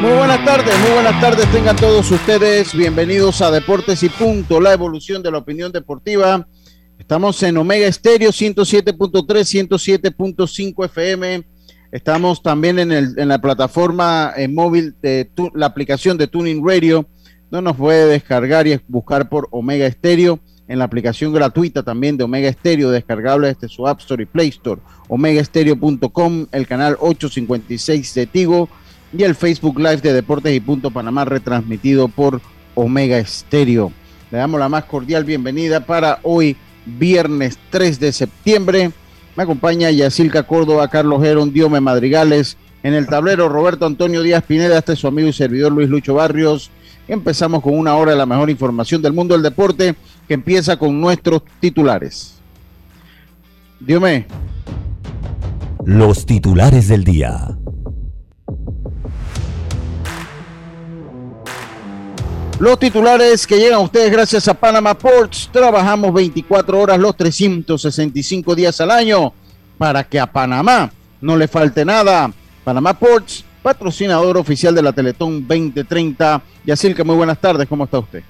Muy buenas tardes, muy buenas tardes tengan todos ustedes. Bienvenidos a Deportes y Punto, la evolución de la opinión deportiva. Estamos en Omega Estéreo 107.3, 107.5 FM. Estamos también en, el, en la plataforma en móvil de tu, la aplicación de Tuning Radio. No nos puede descargar y buscar por Omega Estéreo en la aplicación gratuita también de Omega Estéreo, descargable desde su App Store y Play Store, omegaestereo.com, el canal 856 de Tigo y el Facebook Live de Deportes y Punto Panamá retransmitido por Omega Estéreo. Le damos la más cordial bienvenida para hoy, viernes 3 de septiembre. Me acompaña Yacilca Córdoba, Carlos Gerón, Diome Madrigales. En el tablero, Roberto Antonio Díaz Pineda, este es su amigo y servidor Luis Lucho Barrios. Empezamos con una hora de la mejor información del mundo del deporte, que empieza con nuestros titulares. Diome. Los titulares del día. Los titulares que llegan a ustedes gracias a Panama Ports. Trabajamos 24 horas los 365 días al año para que a Panamá no le falte nada. Panamá Ports, patrocinador oficial de la Teletón 2030. Yacilca, muy buenas tardes. ¿Cómo está usted?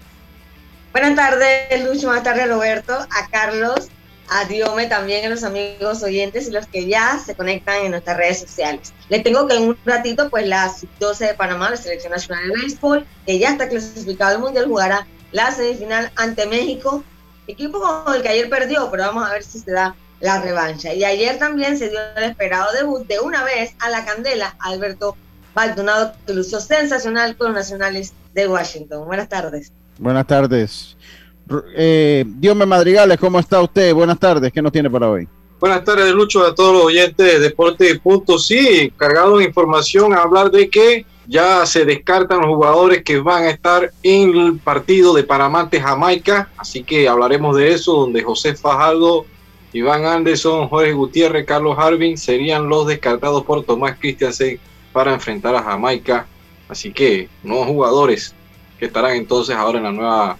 Buenas tardes, Lucho. Buenas tardes, Roberto. A Carlos, a Diome también, a los amigos oyentes y los que ya se conectan en nuestras redes sociales. Les tengo que en un ratito, pues la 12 de Panamá, la Selección Nacional de Béisbol, que ya está clasificado al Mundial, jugará la semifinal ante México, equipo con el que ayer perdió, pero vamos a ver si se da la revancha. Y ayer también se dio el esperado debut de una vez a la candela, Alberto Baldonado, que lució sensacional con los nacionales de Washington. Buenas tardes. Buenas tardes. Eh, Diome Madrigales, ¿cómo está usted? Buenas tardes, ¿qué nos tiene para hoy? Buenas tardes, Lucho, a todos los oyentes de Deporte y Punto. Sí, cargado de información a hablar de que ya se descartan los jugadores que van a estar en el partido de Panamá Jamaica, así que hablaremos de eso, donde José Fajardo, Iván Anderson, Jorge Gutiérrez, Carlos Harvin serían los descartados por Tomás Christiansen para enfrentar a Jamaica. Así que nuevos jugadores que estarán entonces ahora en la nueva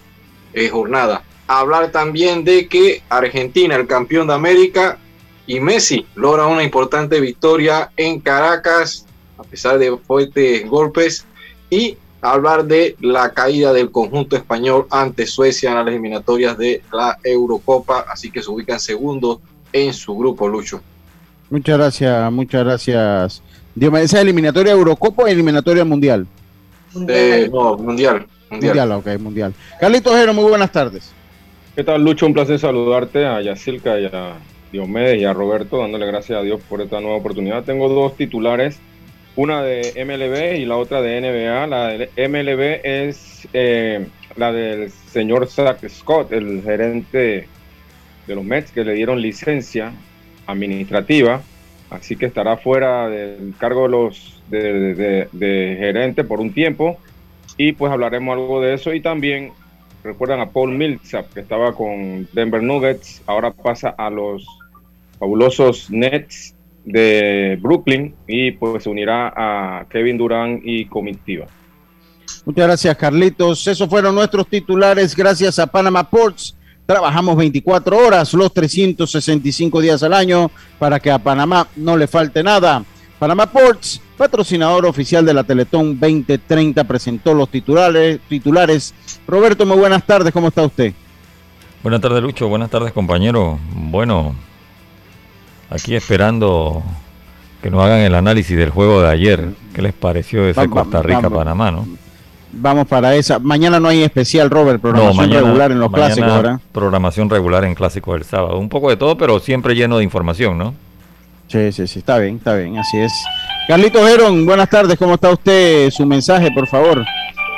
eh, jornada. Hablar también de que Argentina, el campeón de América, y Messi logra una importante victoria en Caracas, a pesar de fuertes golpes, y hablar de la caída del conjunto español ante Suecia en las eliminatorias de la Eurocopa, así que se ubican segundos en su grupo, Lucho. Muchas gracias, muchas gracias. Dios me ¿esa eliminatoria Eurocopa o eliminatoria mundial? Eh, no, mundial. Mundial. mundial, ok, mundial. Carlitos Jero, muy buenas tardes. ¿Qué tal, Lucho? Un placer saludarte a Yacilca y a Diomedes y a Roberto, dándole gracias a Dios por esta nueva oportunidad. Tengo dos titulares, una de MLB y la otra de NBA. La de MLB es eh, la del señor Zach Scott, el gerente de los Mets, que le dieron licencia administrativa, así que estará fuera del cargo de los de, de, de gerente por un tiempo y pues hablaremos algo de eso y también recuerdan a Paul Millsap que estaba con Denver Nuggets, ahora pasa a los fabulosos Nets de Brooklyn y pues se unirá a Kevin Durant y comitiva. Muchas gracias Carlitos, esos fueron nuestros titulares gracias a Panama Ports. Trabajamos 24 horas, los 365 días al año, para que a Panamá no le falte nada. Panamá Ports, patrocinador oficial de la Teletón 2030, presentó los titulares. titulares. Roberto, muy buenas tardes, ¿cómo está usted? Buenas tardes, Lucho. Buenas tardes, compañero. Bueno, aquí esperando que nos hagan el análisis del juego de ayer. ¿Qué les pareció ese Costa Rica-Panamá, no? Vamos para esa. Mañana no hay especial, Robert, programación regular en los clásicos, ¿verdad? Programación regular en clásicos del sábado. Un poco de todo, pero siempre lleno de información, ¿no? Sí, sí, sí, está bien, está bien, así es. Carlitos Heron, buenas tardes, ¿cómo está usted? Su mensaje, por favor.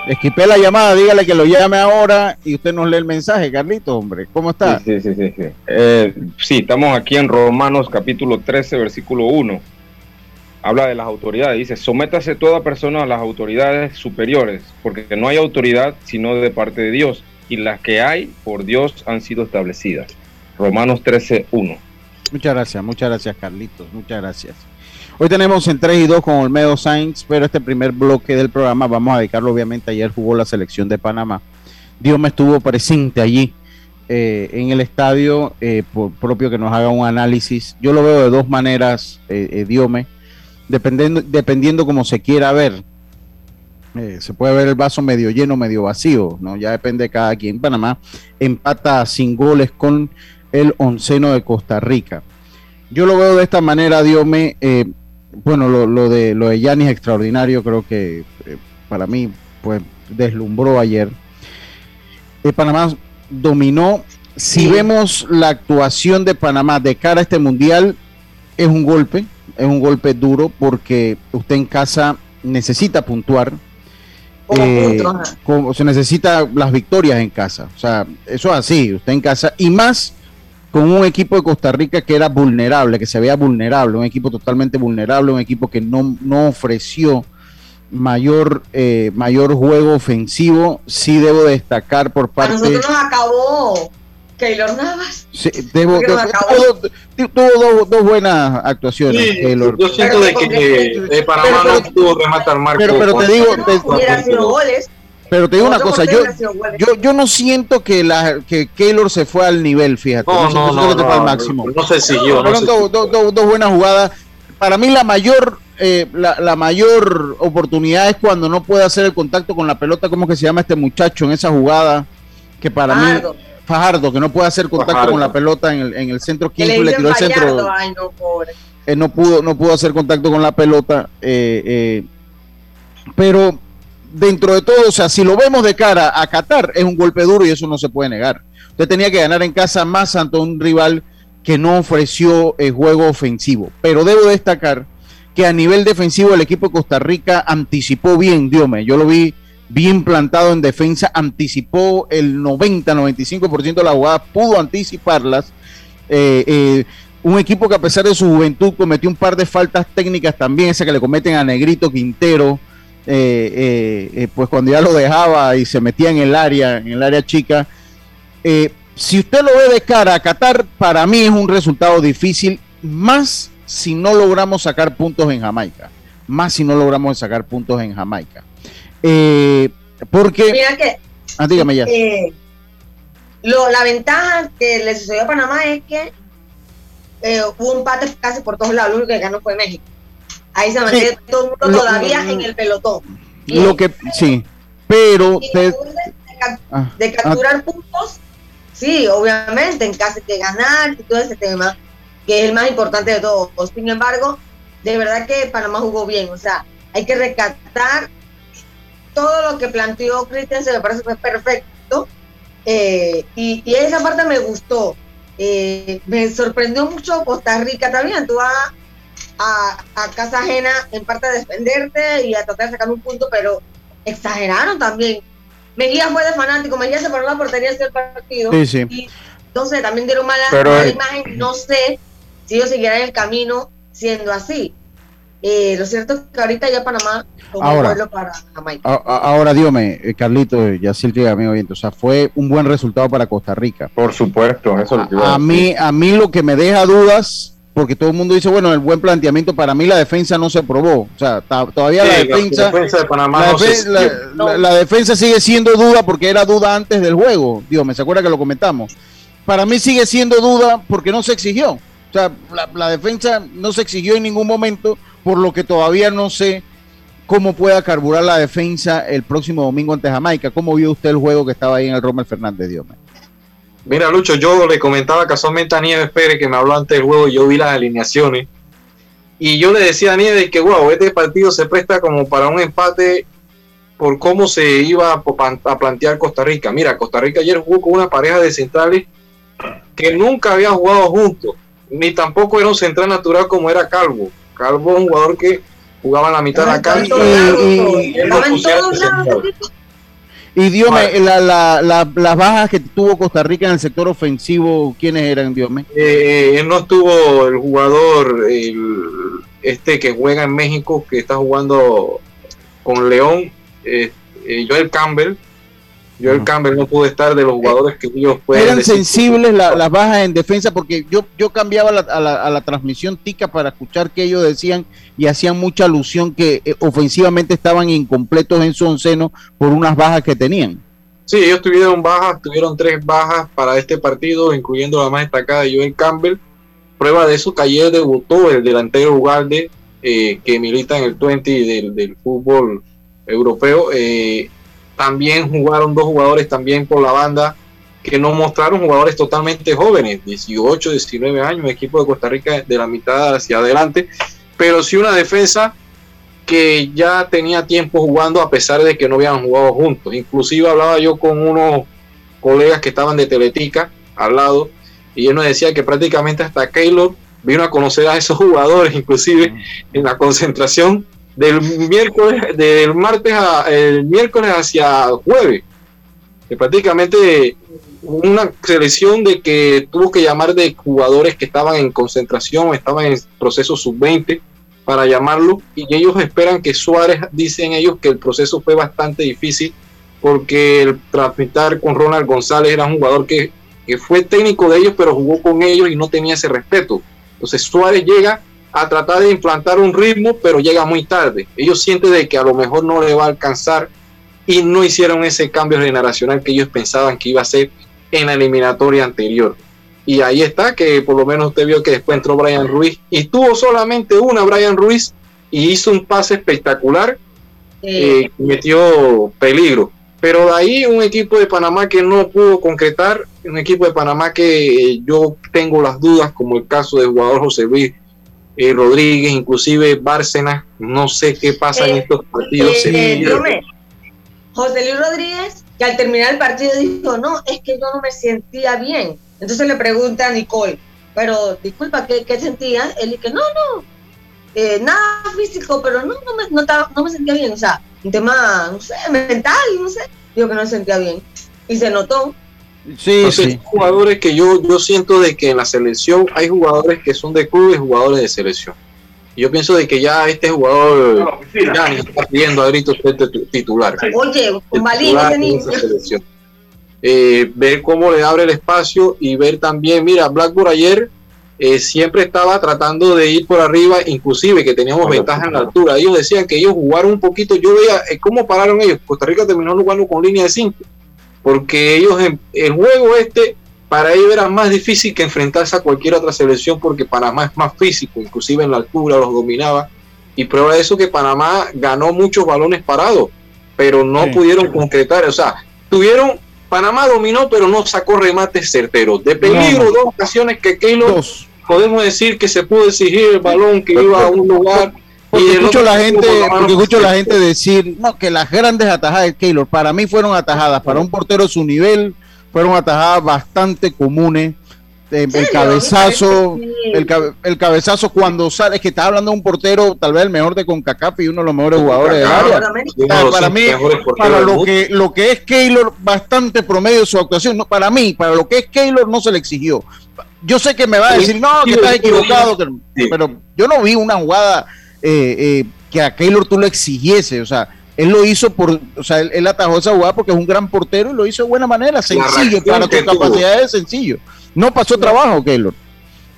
Esquipé la llamada, dígale que lo llame ahora y usted nos lee el mensaje, Carlitos, hombre. ¿Cómo está? Sí, sí, sí. Sí, eh, sí estamos aquí en Romanos capítulo 13, versículo 1 habla de las autoridades, dice, sométase toda persona a las autoridades superiores, porque no hay autoridad sino de parte de Dios, y las que hay por Dios han sido establecidas. Romanos 13, 1. Muchas gracias, muchas gracias Carlitos, muchas gracias. Hoy tenemos en 3 y 2 con Olmedo Sainz, pero este primer bloque del programa vamos a dedicarlo obviamente, ayer jugó la selección de Panamá. Dios me estuvo presente allí eh, en el estadio, eh, por propio que nos haga un análisis. Yo lo veo de dos maneras, eh, eh Diome dependiendo, dependiendo como se quiera ver. Se puede ver el vaso medio lleno, medio vacío, ¿no? Ya depende de cada quien. Panamá empata sin goles con el onceno de Costa Rica. Yo lo veo de esta manera, Dios me, eh, bueno, lo, de lo de Yanis extraordinario, creo que eh, para mí, pues, deslumbró ayer. Panamá dominó. Si vemos la actuación de Panamá de cara a este mundial, es un golpe, es un golpe duro porque usted en casa necesita puntuar. Eh, se necesita las victorias en casa. O sea, eso es así, usted en casa. Y más con un equipo de Costa Rica que era vulnerable, que se veía vulnerable, un equipo totalmente vulnerable, un equipo que no, no ofreció mayor, eh, mayor juego ofensivo. Sí debo destacar por parte... A nosotros nos acabó Keylor Navas. Sí, debo, tuvo, dos, buenas actuaciones. Sí, Keylor. Yo siento de que eh, Panamá no tuvo remate al marco. Pero, pero te digo, pero te digo una cosa, yo, yo, yo no siento que la que Keylor se fue al nivel, fíjate. No, no, no, no, al máximo. no se siguió. Fueron dos, dos, dos buenas jugadas. Para mí la mayor eh, la, la, mayor oportunidad es cuando no puede hacer el contacto con la pelota, ¿cómo que se llama este muchacho en esa jugada? Que para mí Fajardo, que no puede hacer contacto con la pelota en el, en el centro. ¿Quién le, tiró el centro? no, eh, no, pudo, no pudo hacer contacto con la pelota. Eh, eh, pero dentro de todo, o sea, si lo vemos de cara a Qatar, es un golpe duro y eso no se puede negar. Usted tenía que ganar en casa más ante un rival que no ofreció el juego ofensivo. Pero debo destacar que a nivel defensivo el equipo de Costa Rica anticipó bien, Diome. Yo lo vi bien plantado en defensa, anticipó el 90-95% de las jugadas, pudo anticiparlas. Eh, eh, un equipo que a pesar de su juventud cometió un par de faltas técnicas también, esa que le cometen a Negrito Quintero, eh, pues cuando ya lo dejaba y se metía en el área, en el área chica. si usted lo ve de cara a Qatar, para mí es un resultado difícil, más si no logramos sacar puntos en Jamaica, más si no logramos sacar puntos en Jamaica. Eh, porque. Mira que. Ah, dígame ya. Eh, lo, la ventaja que le sucedió a Panamá es que eh, hubo un empate casi por todos lados. Lo único que ganó fue México. Ahí se mantiene todo el mundo todavía en el pelotón. Lo que. Sí. Pero. de, ah, capturar ah. puntos. Sí, obviamente, en caso de ganar y todo ese tema, que es el más importante de todos. Sin embargo, de verdad que Panamá jugó bien. O sea, hay que rescatar todo lo que planteó Cristian se me parece que fue perfecto. Eh, y, esa parte me gustó. Eh, me sorprendió mucho Costa Rica también. Tú vas a, casa ajena en parte a defenderte y a tratar de sacar un punto, pero exageraron también. Mejía fue de fanático, Mejía se paró la portería hacia el partido. Sí, sí. Y entonces también dieron mala, imagen. No sé si ellos seguirán el camino siendo así. Eh, lo cierto es que ahorita ya Panamá ahora, para Jamaica. ahora dígame, eh, Carlito, ya que amigo oyente, o sea, fue un buen resultado para Costa Rica. Por supuesto, eso a, a mí, a mí lo que me deja dudas, porque todo el mundo dice, bueno, el buen planteamiento, para mí la defensa no se probó. O sea, todavía la defensa, la, defensa sigue siendo duda porque era duda antes del juego. Dios, me se acuerda que lo comentamos. Para mí sigue siendo duda porque no se exigió. O sea, la defensa no se exigió en ningún momento por lo que todavía no sé cómo pueda carburar la defensa el próximo domingo ante Jamaica. ¿Cómo vio usted el juego que estaba ahí en el Romer Fernández Dios? Mira, Lucho, yo le comentaba casualmente a Nieves Pérez que me habló antes del juego y yo vi las alineaciones. Y yo le decía a Nieves que, wow, este partido se presta como para un empate por cómo se iba a plantear Costa Rica. Mira, Costa Rica ayer jugó con una pareja de centrales que nunca había jugado juntos, ni tampoco era un central natural como era Calvo. Calvo es un jugador que jugaba en la mitad de la cancha. Y Diome, la, la, las bajas que tuvo Costa Rica en el sector ofensivo, ¿quiénes eran, Diome? Eh, no estuvo el jugador, este que juega en México, que está jugando con León, eh, eh, Joel Campbell. Joel Campbell no pudo estar de los jugadores que ellos pueden. Eran sensibles las bajas en defensa porque yo, yo cambiaba a, la, transmisión tica para escuchar que ellos decían y hacían mucha alusión que eh, ofensivamente estaban incompletos en su onceno por unas bajas que tenían. Sí, ellos tuvieron bajas, tuvieron tres bajas para este partido, incluyendo la más destacada de Joel Campbell. Prueba de eso que ayer debutó el delantero Ugalde, que milita en el 20 del, del fútbol europeo. Eh, también jugaron dos jugadores también por la banda que no mostraron jugadores totalmente jóvenes, 18, 19 años, equipo de Costa Rica de la mitad hacia adelante, pero sí una defensa que ya tenía tiempo jugando a pesar de que no habían jugado juntos. Inclusive hablaba yo con unos colegas que estaban de Teletica al lado y él nos decía que prácticamente hasta Keylor vino a conocer a esos jugadores, inclusive en la concentración del miércoles, del martes a el miércoles hacia jueves. Prácticamente una selección de que tuvo que llamar de jugadores que estaban en concentración, estaban en proceso sub-20 para llamarlo y ellos esperan que Suárez, dicen ellos que el proceso fue bastante difícil porque el transmitir con Ronald González era un jugador que, que fue técnico de ellos pero jugó con ellos y no tenía ese respeto. Entonces Suárez llega a tratar de implantar un ritmo, pero llega muy tarde. Ellos sienten de que a lo mejor no le va a alcanzar y no hicieron ese cambio generacional que ellos pensaban que iba a ser en la eliminatoria anterior. Y ahí está, que por lo menos usted vio que después entró Brian Ruiz y tuvo solamente una Brian Ruiz y hizo un pase espectacular, eh, metió peligro. Pero de ahí un equipo de Panamá que no pudo concretar, un equipo de Panamá que yo tengo las dudas, como el caso del jugador José Luis eh, Rodríguez, inclusive Bárcenas, no sé qué pasa en eh, estos partidos. Eh, José Luis Rodríguez, que al terminar el partido dijo, no, es que yo no me sentía bien. Entonces le pregunta a Nicole, pero disculpa, ¿qué, qué sentías? Él dice, no, no, nada físico, pero no, no me, no, me sentía bien. O sea, un tema, no sé, mental, no sé. Digo que no me sentía bien. Y se notó. Sí, sí. jugadores que yo, yo siento de que en la selección hay jugadores que son de club y jugadores de selección. Yo pienso de que ya este jugador ya ni está pidiendo a gritos titular. Oye, ese eh, ver cómo le abre el espacio y ver también, mira, Blackburn ayer eh, siempre estaba tratando de ir por arriba, inclusive que teníamos ventaja en la altura. Ellos decían que ellos jugaron un poquito, yo veía eh, cómo pararon ellos. Costa Rica terminó jugando con línea de 5 porque ellos en el juego este para ellos era más difícil que enfrentarse a cualquier otra selección porque Panamá es más físico, inclusive en la altura los dominaba y prueba de eso que Panamá ganó muchos balones parados, pero no pudieron concretar, o sea, tuvieron Panamá dominó pero no sacó remates certeros. De peligro dos ocasiones que Keylor podemos decir que se pudo exigir el balón que iba a un lugar porque escucho la gente, porque escucho la gente decir, no, que las grandes atajadas de Keylor para mí fueron atajadas, para un portero de su nivel, fueron atajadas bastante comunes. Eh, el cabezazo, el, cabezazo cuando sale, es que está hablando de un portero, tal vez el mejor de CONCACAF y uno de los mejores jugadores del área. Para mí, para lo que, lo que es Keylor, bastante promedio de su actuación. No, para mí, para lo que es Keylor, no se le exigió. Yo sé que me va a decir, no, que estás equivocado, pero yo no vi una jugada eh, eh, que a Keylor tú lo exigiese, o sea, él lo hizo por, o sea, él, atajó esa jugada porque es un gran portero y lo hizo de buena manera, sencillo, para tus capacidades, sencillo. No pasó trabajo, Keylor.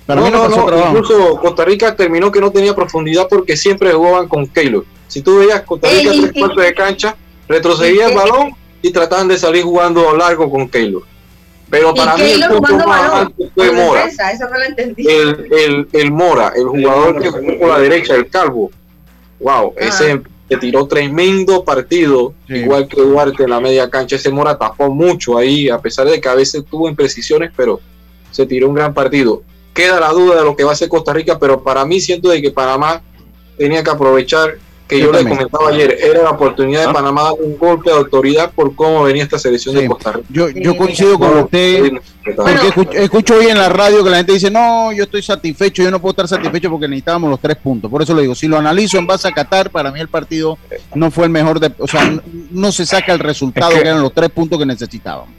Para no, mí no, pasó trabajo. Incluso Costa Rica terminó que no tenía profundidad porque siempre jugaban con Keylor. Si tú veías Costa Rica tres cuartos de cancha, retrocedía el balón y trataban de salir jugando largo con Keylor. Pero para mí el punto más alto fue Mora. el, el, Mora, el jugador que jugó por la derecha, el calvo. Wow, ah. ese se tiró tremendo partido, igual que Duarte en la media cancha. Ese Mora tapó mucho ahí, a pesar de que a veces tuvo imprecisiones, pero se tiró un gran partido. Queda la duda de lo que va a hacer Costa Rica, pero para mí siento de que Panamá tenía que aprovechar que yo le comentaba ayer, era la oportunidad de ah. Panamá dar un golpe de autoridad por cómo venía esta selección de Costa Rica. Yo, yo coincido con usted, porque escucho, hoy en la radio que la gente dice, no, yo estoy satisfecho, yo no puedo estar satisfecho porque necesitábamos los tres puntos. Por eso lo digo, si lo analizo en base a Qatar, para mí el partido no fue el mejor, de, o sea, no, se saca el resultado que eran los tres puntos que necesitábamos.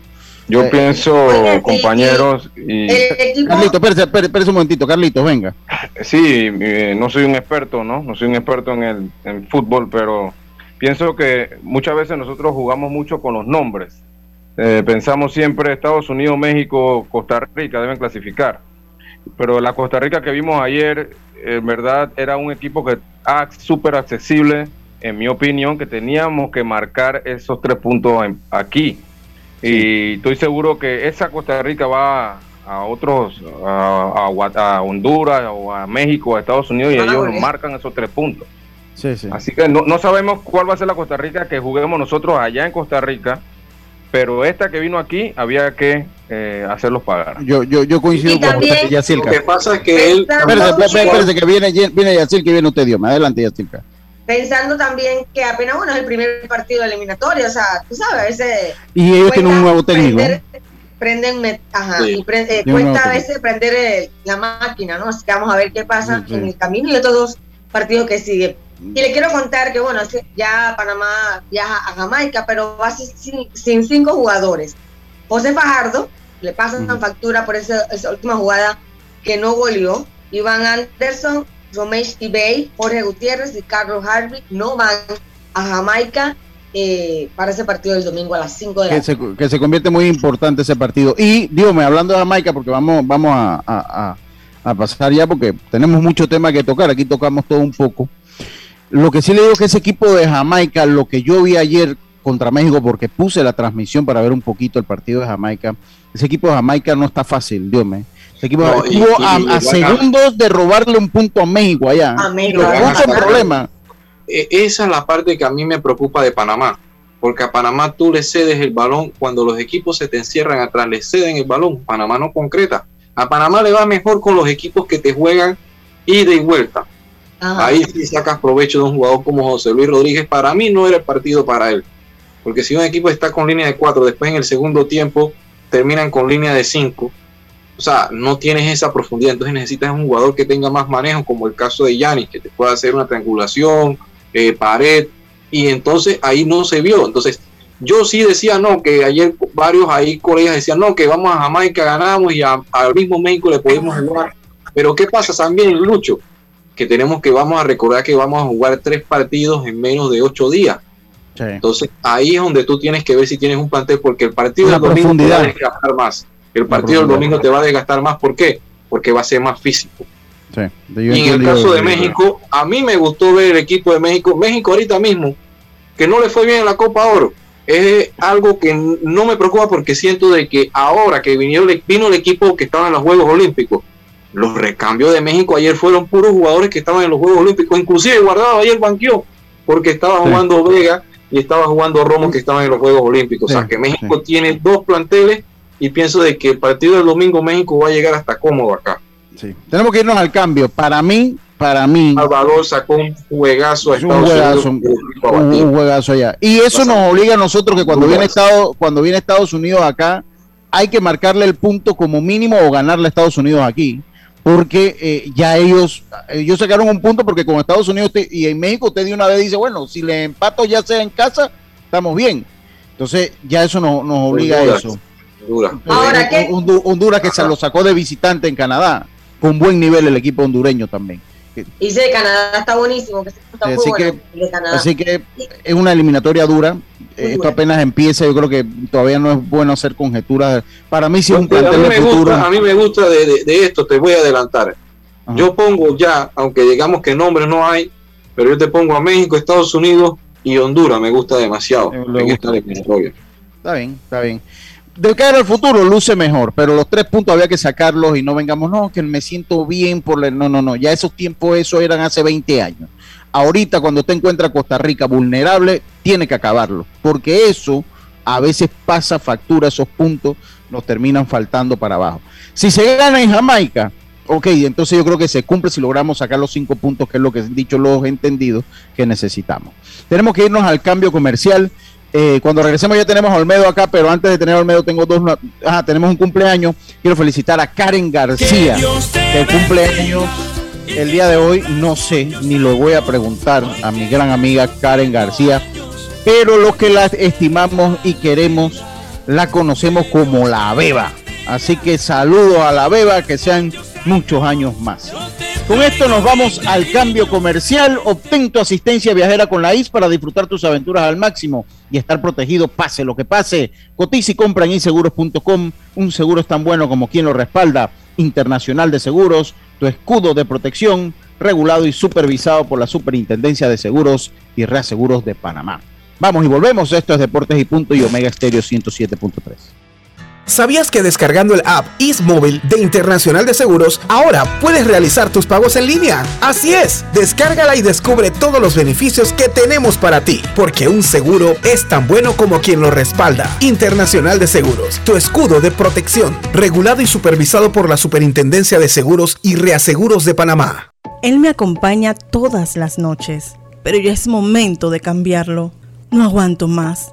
Yo eh, pienso, compañeros, y... Carlitos, espérese, un momentito, Carlitos, venga. Sí, eh, no soy un experto, ¿no? No soy un experto en el en fútbol, pero pienso que muchas veces nosotros jugamos mucho con los nombres. Eh, pensamos siempre Estados Unidos, México, Costa Rica deben clasificar. Pero la Costa Rica que vimos ayer, en verdad, era un equipo que ah, súper accesible, en mi opinión, que teníamos que marcar esos tres puntos aquí y estoy seguro que esa Costa Rica va a otros, a, a, Honduras o a México, a Estados Unidos, y ellos marcan esos tres puntos. Así que no, sabemos cuál va a ser la Costa Rica que juguemos nosotros allá en Costa Rica, pero esta que vino aquí había que eh, hacerlos pagar. Yo, yo, yo coincido con usted, Yacirca. Lo que pasa es que él... Espérese, que viene, viene Yacirca y viene usted, Dios. Adelante, Yacirca pensando también que apenas bueno es el primer partido eliminatorio, o sea, tú sabes, a veces y ellos tienen un nuevo técnico. prenden, ajá, y eh, cuesta a veces prender la máquina, ¿no? Así que vamos a ver qué pasa en el camino y otros dos partidos que siguen. Y le quiero contar que, bueno, ya Panamá viaja a Jamaica, pero va sin, sin cinco jugadores. José Fajardo, le pasan factura por esa, esa última jugada que no goleó. Iván Anderson Romesh Bay, Jorge Gutiérrez y Carlos Harvey no van a Jamaica eh, para ese partido del domingo a las 5 de la tarde. Que se convierte muy importante ese partido. Y, dígame, hablando de Jamaica, porque vamos, vamos a, pasar ya, porque tenemos mucho tema que tocar, aquí tocamos todo un poco. Lo que sí le digo que ese equipo de Jamaica, lo que yo vi ayer contra México, porque puse la transmisión para ver un poquito el partido de Jamaica, ese equipo de Jamaica no está fácil, Dios equipo estuvo a, segundos de robarle un punto a México allá. A México. problema. E, esa es la parte que a mí me preocupa de Panamá. Porque a Panamá tú le cedes el balón cuando los equipos se te encierran atrás, le ceden el balón. Panamá no concreta. A Panamá le va mejor con los equipos que te juegan ida y vuelta. Ahí sí sacas provecho de un jugador como José Luis Rodríguez. Para mí no era el partido para él. Porque si un equipo está con línea de cuatro, después en el segundo tiempo terminan con línea de cinco o sea, no tienes esa profundidad, entonces necesitas un jugador que tenga más manejo, como el caso de Yanis, que te pueda hacer una triangulación, eh, pared, y entonces ahí no se vio. Entonces, yo sí decía no, que ayer varios ahí colegas decían no, que vamos a Jamaica, ganamos y al mismo México le podemos jugar. Pero ¿qué pasa también, Lucho? Que tenemos que, vamos a recordar que vamos a jugar tres partidos en menos de ocho días. Entonces ahí es donde tú tienes que ver si tienes un plantel, porque el partido de domingo te va a más. El partido del domingo te va a desgastar más. ¿Por qué? Porque va a ser más físico. y en el caso de México, a mí me gustó ver el equipo de México. México ahorita mismo, que no le fue bien en la Copa Oro, es algo que no me preocupa porque siento de que ahora que vino, vino el equipo que estaba en los Juegos Olímpicos, los recambios de México ayer fueron puros jugadores que estaban en los Juegos Olímpicos, inclusive guardado ayer banqueó, porque estaba jugando Vega y estaba jugando Romo que estaban en los Juegos Olímpicos. o sea que México tiene dos planteles y pienso de que el partido del domingo México va a llegar hasta cómodo acá. Sí. Tenemos que irnos al cambio. Para mí, para mí. Salvador sacó un juegazo a Estados un juegazo, un, juegazo allá. Y eso nos obliga a nosotros que cuando viene Estados, cuando viene Estados Unidos acá, hay que marcarle el punto como mínimo o ganarle a Estados Unidos aquí. Porque eh, ya ellos, ellos sacaron un punto porque con Estados Unidos y en México usted de una vez dice, bueno, si le empato ya sea en casa, estamos bien. Entonces ya eso nos, nos obliga a eso. Ahora, ¿qué? Honduras que se lo sacó de visitante en Canadá, con buen nivel el equipo hondureño también. Y sí, Canadá está buenísimo. así, que, así que es una eliminatoria dura. Esto apenas empieza. Yo creo que todavía no es bueno hacer conjeturas. Para mí, sí es un plantel de futuro. a mí me gusta de, esto, te voy a adelantar. Yo pongo ya, aunque digamos que nombres no hay, pero yo te pongo a México, Estados Unidos y Honduras. Me gusta demasiado. Me, gusta. Está bien, está bien de cara al futuro luce mejor, pero los tres puntos había que sacarlos y no vengamos, no, que me siento bien por No, no, no, ya esos tiempos, eso eran hace 20 años. Ahorita cuando te encuentra Costa Rica vulnerable, tiene que acabarlo, porque eso a veces pasa factura, esos puntos nos terminan faltando para abajo. Si se gana en Jamaica, ok, entonces yo creo que se cumple si logramos sacar los cinco puntos, que es lo que han dicho los entendidos que necesitamos. Tenemos que irnos al cambio comercial. Eh, cuando regresemos ya tenemos a Olmedo acá, pero antes de tener a Olmedo tengo dos, ajá, tenemos un cumpleaños. Quiero felicitar a Karen García, que cumpleaños el día de hoy. No sé, ni lo voy a preguntar a mi gran amiga Karen García, pero los que la estimamos y queremos, la conocemos como la Beba. Así que saludo a la Beba, que sean muchos años más. Con esto nos vamos al cambio comercial. Obtén tu asistencia viajera con la IS para disfrutar tus aventuras al máximo y estar protegido pase lo que pase. Cotiza y compra en inseguros.com. Un seguro es tan bueno como quien lo respalda. Internacional de Seguros, tu escudo de protección, regulado y supervisado por la Superintendencia de Seguros y Reaseguros de Panamá. Vamos y volvemos. Esto es Deportes y Punto y Omega Estéreo 107.3. ¿Sabías que descargando el app Móvil de Internacional de Seguros, ahora puedes realizar tus pagos en línea? Así es, descárgala y descubre todos los beneficios que tenemos para ti, porque un seguro es tan bueno como quien lo respalda. Internacional de Seguros, tu escudo de protección, regulado y supervisado por la Superintendencia de Seguros y Reaseguros de Panamá. Él me acompaña todas las noches, pero ya es momento de cambiarlo. No aguanto más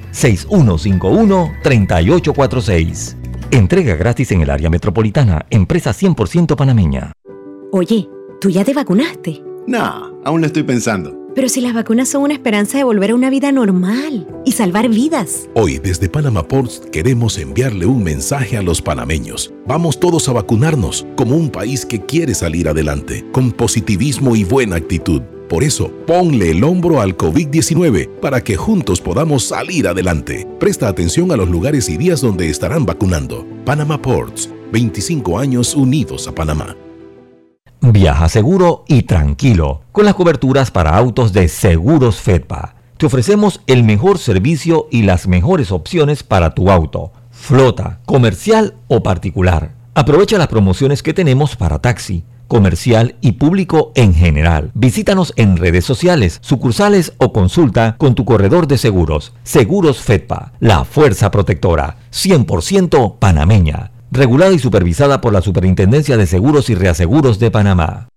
6151-3846. Entrega gratis en el área metropolitana, empresa 100% panameña. Oye, ¿tú ya te vacunaste? No, aún lo estoy pensando. Pero si las vacunas son una esperanza de volver a una vida normal y salvar vidas. Hoy desde Panama Ports queremos enviarle un mensaje a los panameños. Vamos todos a vacunarnos como un país que quiere salir adelante, con positivismo y buena actitud. Por eso, ponle el hombro al COVID-19 para que juntos podamos salir adelante. Presta atención a los lugares y días donde estarán vacunando. Panama Ports, 25 años unidos a Panamá. Viaja seguro y tranquilo con las coberturas para autos de Seguros Fedpa. Te ofrecemos el mejor servicio y las mejores opciones para tu auto, flota, comercial o particular. Aprovecha las promociones que tenemos para taxi comercial y público en general. Visítanos en redes sociales, sucursales o consulta con tu corredor de seguros. Seguros Fedpa, la fuerza protectora, 100% panameña. Regulada y supervisada por la Superintendencia de Seguros y Reaseguros de Panamá.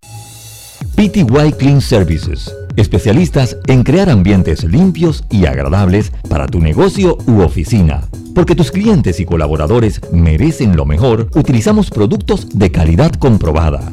PTY Clean Services, especialistas en crear ambientes limpios y agradables para tu negocio u oficina. Porque tus clientes y colaboradores merecen lo mejor, utilizamos productos de calidad comprobada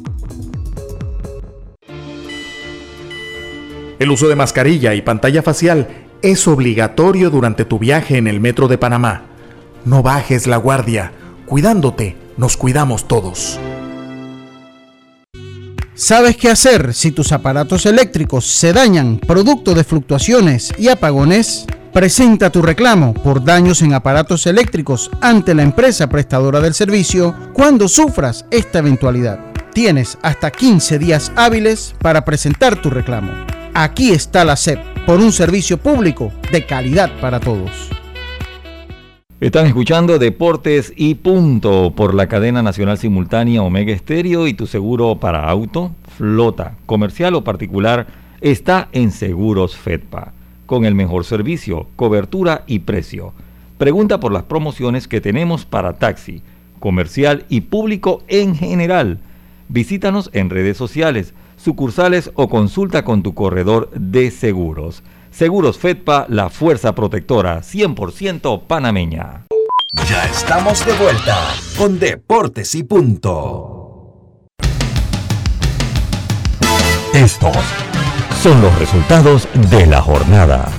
El uso de mascarilla y pantalla facial es obligatorio durante tu viaje en el metro de Panamá. No bajes la guardia. Cuidándote, nos cuidamos todos. ¿Sabes qué hacer si tus aparatos eléctricos se dañan producto de fluctuaciones y apagones? Presenta tu reclamo por daños en aparatos eléctricos ante la empresa prestadora del servicio cuando sufras esta eventualidad. Tienes hasta 15 días hábiles para presentar tu reclamo. Aquí está la SEP, por un servicio público de calidad para todos. Están escuchando Deportes y Punto por la cadena nacional simultánea Omega Estéreo y tu seguro para auto, flota, comercial o particular está en Seguros Fedpa, con el mejor servicio, cobertura y precio. Pregunta por las promociones que tenemos para taxi, comercial y público en general. Visítanos en redes sociales sucursales o consulta con tu corredor de seguros. Seguros Fedpa, la fuerza protectora 100% panameña. Ya estamos de vuelta con Deportes y Punto. Estos son los resultados de la jornada.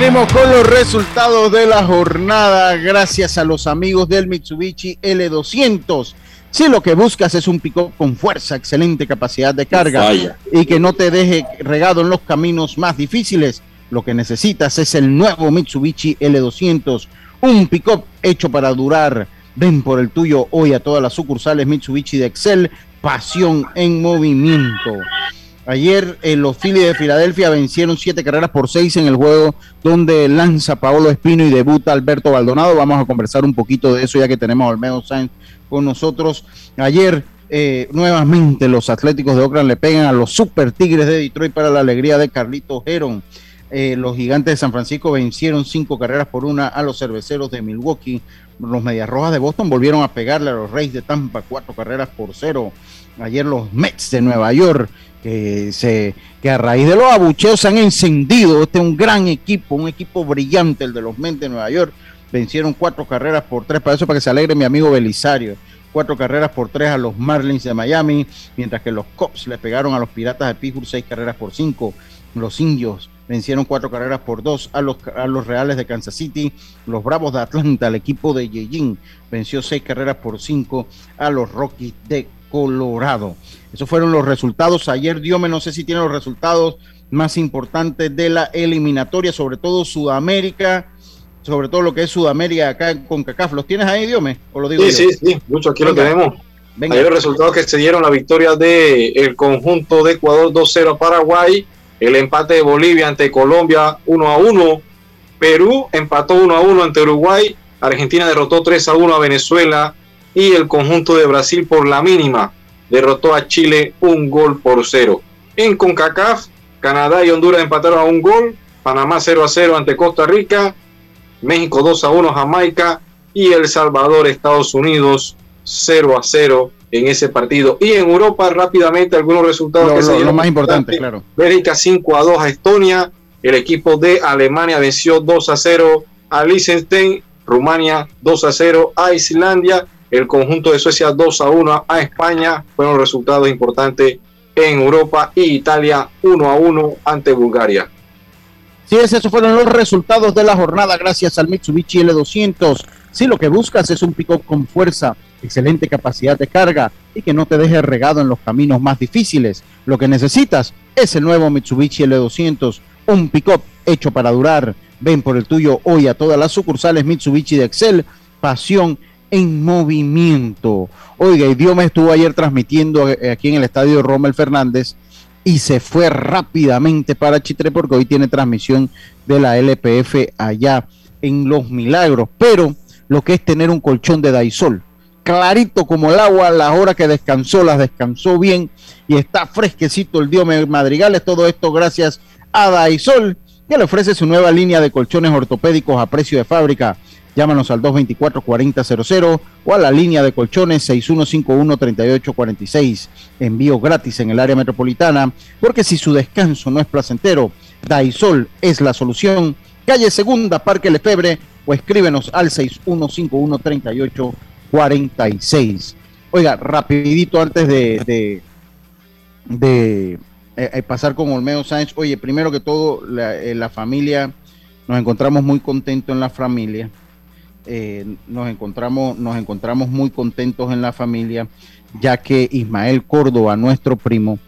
Venimos con los resultados de la jornada gracias a los amigos del Mitsubishi L200. Si lo que buscas es un pick con fuerza, excelente capacidad de carga y que no te deje regado en los caminos más difíciles, lo que necesitas es el nuevo Mitsubishi L200, un pick hecho para durar. Ven por el tuyo hoy a todas las sucursales Mitsubishi de Excel, pasión en movimiento. Ayer eh, los Phillies de Filadelfia vencieron siete carreras por seis en el juego donde lanza Paolo Espino y debuta Alberto Baldonado. Vamos a conversar un poquito de eso ya que tenemos a Olmedo Sainz con nosotros. Ayer eh, nuevamente los Atléticos de Oakland le pegan a los Super Tigres de Detroit para la alegría de Carlito Heron. Eh, los gigantes de San Francisco vencieron cinco carreras por una a los cerveceros de Milwaukee. Los Medias Rojas de Boston volvieron a pegarle a los Reyes de Tampa cuatro carreras por cero. Ayer los Mets de Nueva York, que, se, que a raíz de los abucheos se han encendido. Este es un gran equipo, un equipo brillante, el de los Mets de Nueva York vencieron cuatro carreras por tres, para eso para que se alegre mi amigo Belisario. Cuatro carreras por tres a los Marlins de Miami, mientras que los Cops le pegaron a los Piratas de Pittsburgh seis carreras por cinco. Los Indios vencieron cuatro carreras por dos a los, a los Reales de Kansas City. Los Bravos de Atlanta, el equipo de Yejin, venció seis carreras por cinco a los Rockies de Colorado. Esos fueron los resultados. Ayer Diome, no sé si tiene los resultados más importantes de la eliminatoria, sobre todo Sudamérica sobre todo lo que es Sudamérica acá con CACAF. ¿Los tienes ahí, Diome? ¿O lo digo sí, sí, sí, mucho aquí lo tenemos. Venga. Ayer los resultados que se dieron, la victoria del el conjunto de Ecuador 2-0 a Paraguay, el empate de Bolivia ante Colombia 1-1, Perú empató 1-1 ante Uruguay, Argentina derrotó 3-1 a Venezuela. Y el conjunto de Brasil por la mínima derrotó a Chile un gol por cero. En CONCACAF, Canadá y Honduras empataron a un gol, Panamá 0-0 ante Costa Rica, México 2 a 1 Jamaica. Y El Salvador Estados Unidos 0 a 0 en ese partido. Y en Europa rápidamente algunos resultados lo, que se lo más importante, claro. Bélgica 5 a 2 a Estonia, el equipo de Alemania venció 2 a 0 a Liechtenstein, Rumania 2 a 0 a Islandia, el conjunto de Suecia 2 a 1 a España, fueron resultados importantes en Europa y Italia 1 a 1 ante Bulgaria. Sí, esos fueron los resultados de la jornada gracias al Mitsubishi L200. Si lo que buscas es un pick con fuerza, excelente capacidad de carga y que no te deje regado en los caminos más difíciles, lo que necesitas es el nuevo Mitsubishi L200, un pick hecho para durar. Ven por el tuyo hoy a todas las sucursales Mitsubishi de Excel, pasión en movimiento. Oiga, y me estuvo ayer transmitiendo aquí en el estadio Rommel Fernández y se fue rápidamente para Chitre porque hoy tiene transmisión de la LPF allá en Los Milagros. Pero lo que es tener un colchón de Daisol, clarito como el agua, la hora que descansó, las descansó bien y está fresquecito el Dios Madrigales. Todo esto gracias a Daisol, que le ofrece su nueva línea de colchones ortopédicos a precio de fábrica Llámanos al 224-4000 o a la línea de colchones 6151-3846. Envío gratis en el área metropolitana, porque si su descanso no es placentero, Daisol es la solución. Calle Segunda, Parque Lefebre, o escríbenos al 6151-3846. Oiga, rapidito antes de, de, eh, eh, pasar con Olmedo Sánchez. Oye, primero que todo, la, eh, familia, nos encontramos muy contentos en la familia. Nos, encontramos, nos encontramos muy contentos en la familia, ya que Ismael Córdoba, nuestro primo,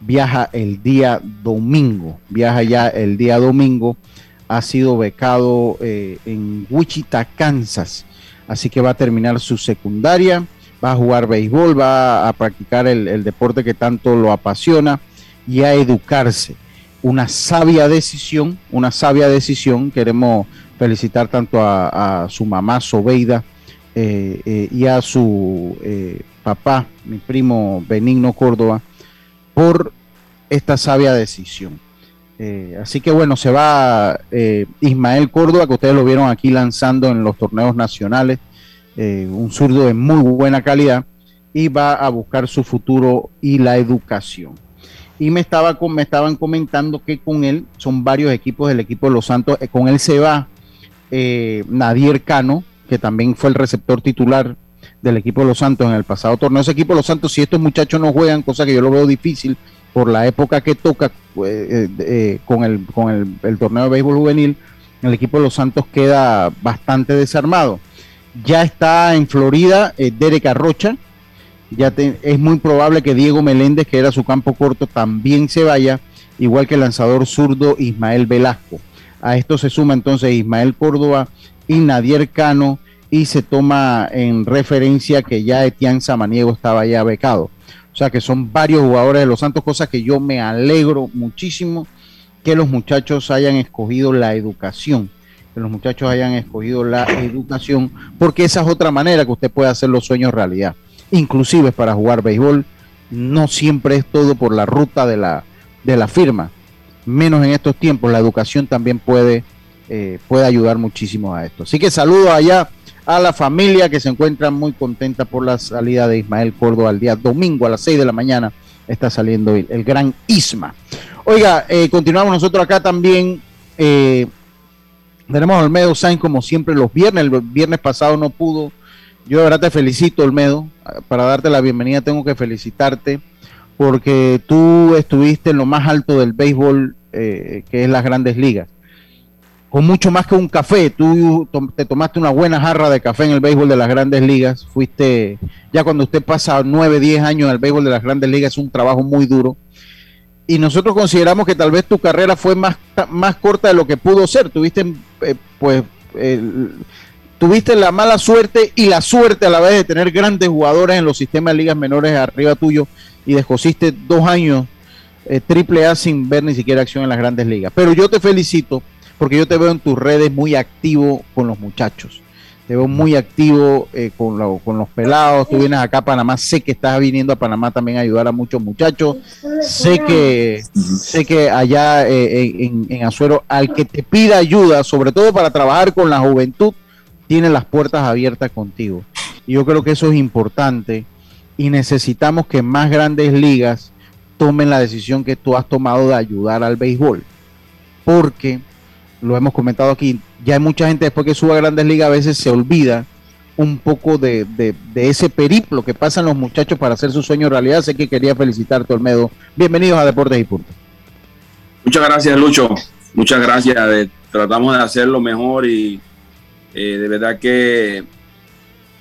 viaja el día domingo, viaja ya el día domingo, ha sido becado en Wichita, Kansas, así que va a terminar su secundaria, va a jugar béisbol, va a practicar el, deporte que tanto lo apasiona y a educarse. Una sabia decisión, una sabia decisión, queremos felicitar tanto a, su mamá Sobeida eh, eh, y a su eh, papá, mi primo Benigno Córdoba, por esta sabia decisión. Así que bueno, se va Ismael Córdoba, que ustedes lo vieron aquí lanzando en los torneos nacionales, un zurdo de muy buena calidad, y va a buscar su futuro y la educación. Y me, estaba, me estaban comentando que con él son varios equipos del equipo de Los Santos, con él se va eh, Nadier Cano, que también fue el receptor titular del equipo de Los Santos en el pasado torneo. Ese equipo de Los Santos, si estos muchachos no juegan, cosa que yo lo veo difícil por la época que toca pues, eh, eh, con, el, con el, torneo de béisbol juvenil, el equipo de los Santos queda bastante desarmado. Ya está en Florida eh, Derek Arrocha. Ya es muy probable que Diego Meléndez, que era su campo corto, también se vaya, igual que el lanzador zurdo Ismael Velasco. A esto se suma entonces Ismael Córdoba y Nadier Cano y se toma en referencia que ya Etienne Samaniego estaba ya becado. Sea que son varios jugadores de los Santos, cosas que yo me alegro muchísimo que los muchachos hayan escogido la educación, que los muchachos hayan escogido la educación, porque esa es otra manera que usted puede hacer los sueños realidad. Inclusive para jugar béisbol, no siempre es todo por la ruta de la, de la firma menos en estos tiempos, la educación también puede, eh, puede ayudar muchísimo a esto. Así que saludo allá a la familia que se encuentra muy contenta por la salida de Ismael Córdoba al día domingo a las 6 de la mañana. Está saliendo el, gran Isma. Oiga, eh, continuamos nosotros acá también. Eh, tenemos a Olmedo Sainz como siempre los viernes. El viernes pasado no pudo. Yo de verdad te felicito, Olmedo. Para darte la bienvenida tengo que felicitarte porque tú estuviste en lo más alto del béisbol, eh, que es las grandes ligas. Con mucho más que un café, tú te tomaste una buena jarra de café en el béisbol de las grandes ligas. Fuiste, ya cuando usted pasa 9, 10 años en el béisbol de las grandes ligas, es un trabajo muy duro. Y nosotros consideramos que tal vez tu carrera fue más, más corta de lo que pudo ser. Tuviste, eh, pues, tuviste la mala suerte y la suerte a la vez de tener grandes jugadores en los sistemas de ligas menores arriba tuyo y descosiste dos años eh, triple A sin ver ni siquiera acción en las grandes ligas. Pero yo te felicito porque yo te veo en tus redes muy activo con los muchachos. Te veo muy activo eh, con, con, los pelados. Tú vienes acá a Panamá. Sé que estás viniendo a Panamá también a ayudar a muchos muchachos. Sé que, sé que allá eh, en, en Azuero, al que te pida ayuda, sobre todo para trabajar con la juventud, tiene las puertas abiertas contigo. Y yo creo que eso es importante y necesitamos que más grandes ligas tomen la decisión que tú has tomado de ayudar al béisbol. Porque, lo hemos comentado aquí, ya hay mucha gente después que sube a grandes ligas a veces se olvida un poco de, ese periplo que pasan los muchachos para hacer su sueño realidad. Sé que quería felicitarte, Olmedo. Bienvenidos a Deportes y Puntos. Muchas gracias, Lucho. Muchas gracias. tratamos de hacer lo mejor y eh, de verdad que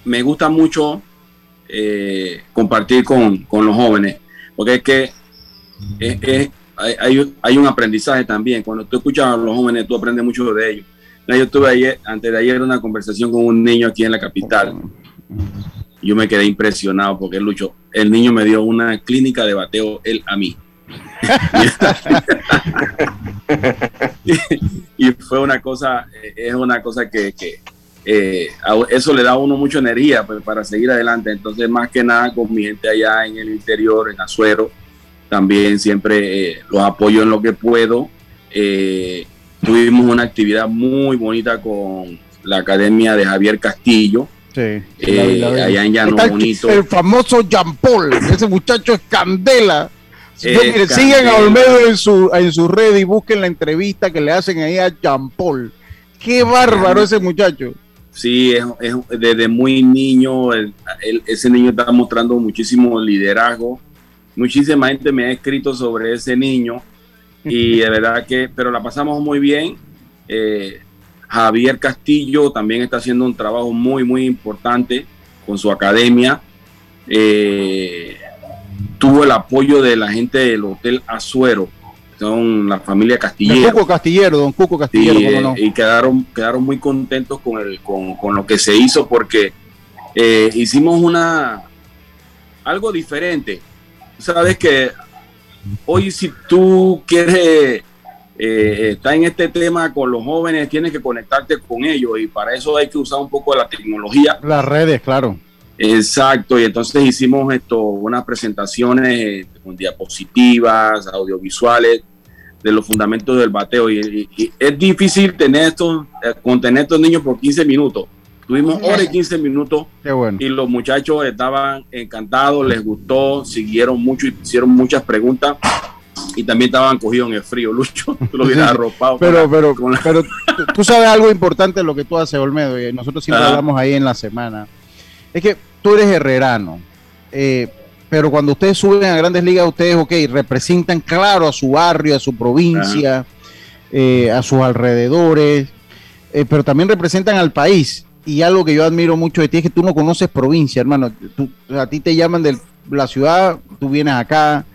me gusta mucho eh, compartir con, los jóvenes, porque es que hay, hay, un aprendizaje también. Cuando tú escuchas a los jóvenes, tú aprendes mucho de ellos. Yo tuve ayer, antes de ayer una conversación con un niño aquí en la capital. Yo me quedé impresionado porque Lucho, el niño me dio una clínica de bateo él a mí. y, fue una cosa, es una cosa que, que, eh, eso le da a uno mucha energía pues, para seguir adelante. Entonces, más que nada con mi gente allá en el interior, en Azuero, también siempre eh, los apoyo en lo que puedo. Eh, tuvimos una actividad muy bonita con la Academia de Javier Castillo. allá en Llano Bonito. El, famoso Jean Paul, ese muchacho es candela. sigan a Olmedo en su, en su red y busquen la entrevista que le hacen ahí a Jean Paul. Qué bárbaro ese muchacho. Sí, es, desde muy niño, ese niño está mostrando muchísimo liderazgo. Muchísima gente me ha escrito sobre ese niño y de verdad que, pero la pasamos muy bien. Eh, Javier Castillo también está haciendo un trabajo muy, muy importante con su academia. Eh, tuvo el apoyo de la gente del Hotel Azuero, son la familia Castillero. Don Cuco Castillero, don Cuco Castillero, Y quedaron, quedaron muy contentos con, el, con, lo que se hizo porque eh, hicimos una algo diferente. Sabes que hoy si tú quieres eh, estar en este tema con los jóvenes, tienes que conectarte con ellos y para eso hay que usar un poco de la tecnología. Las redes, claro. Exacto, y entonces hicimos esto, unas presentaciones eh, con diapositivas, audiovisuales, de los fundamentos del bateo. Y, es difícil tener estos, eh, contener estos niños por 15 minutos. Tuvimos hora y 15 minutos y los muchachos estaban encantados, les gustó, siguieron mucho y hicieron muchas preguntas y también estaban cogidos en el frío, Lucho. Tú lo arropado. Pero, pero, pero tú sabes algo importante de lo que tú haces, Olmedo, y nosotros siempre hablamos ahí en la semana. Es que tú eres herrerano. Eh, pero cuando ustedes suben a grandes ligas, ustedes, ok, representan claro a su barrio, a su provincia, eh, a sus alrededores. eh, pero también representan al país. Y algo que yo admiro mucho de ti es que tú no conoces provincia, hermano. a ti te llaman de la ciudad, tú vienes acá,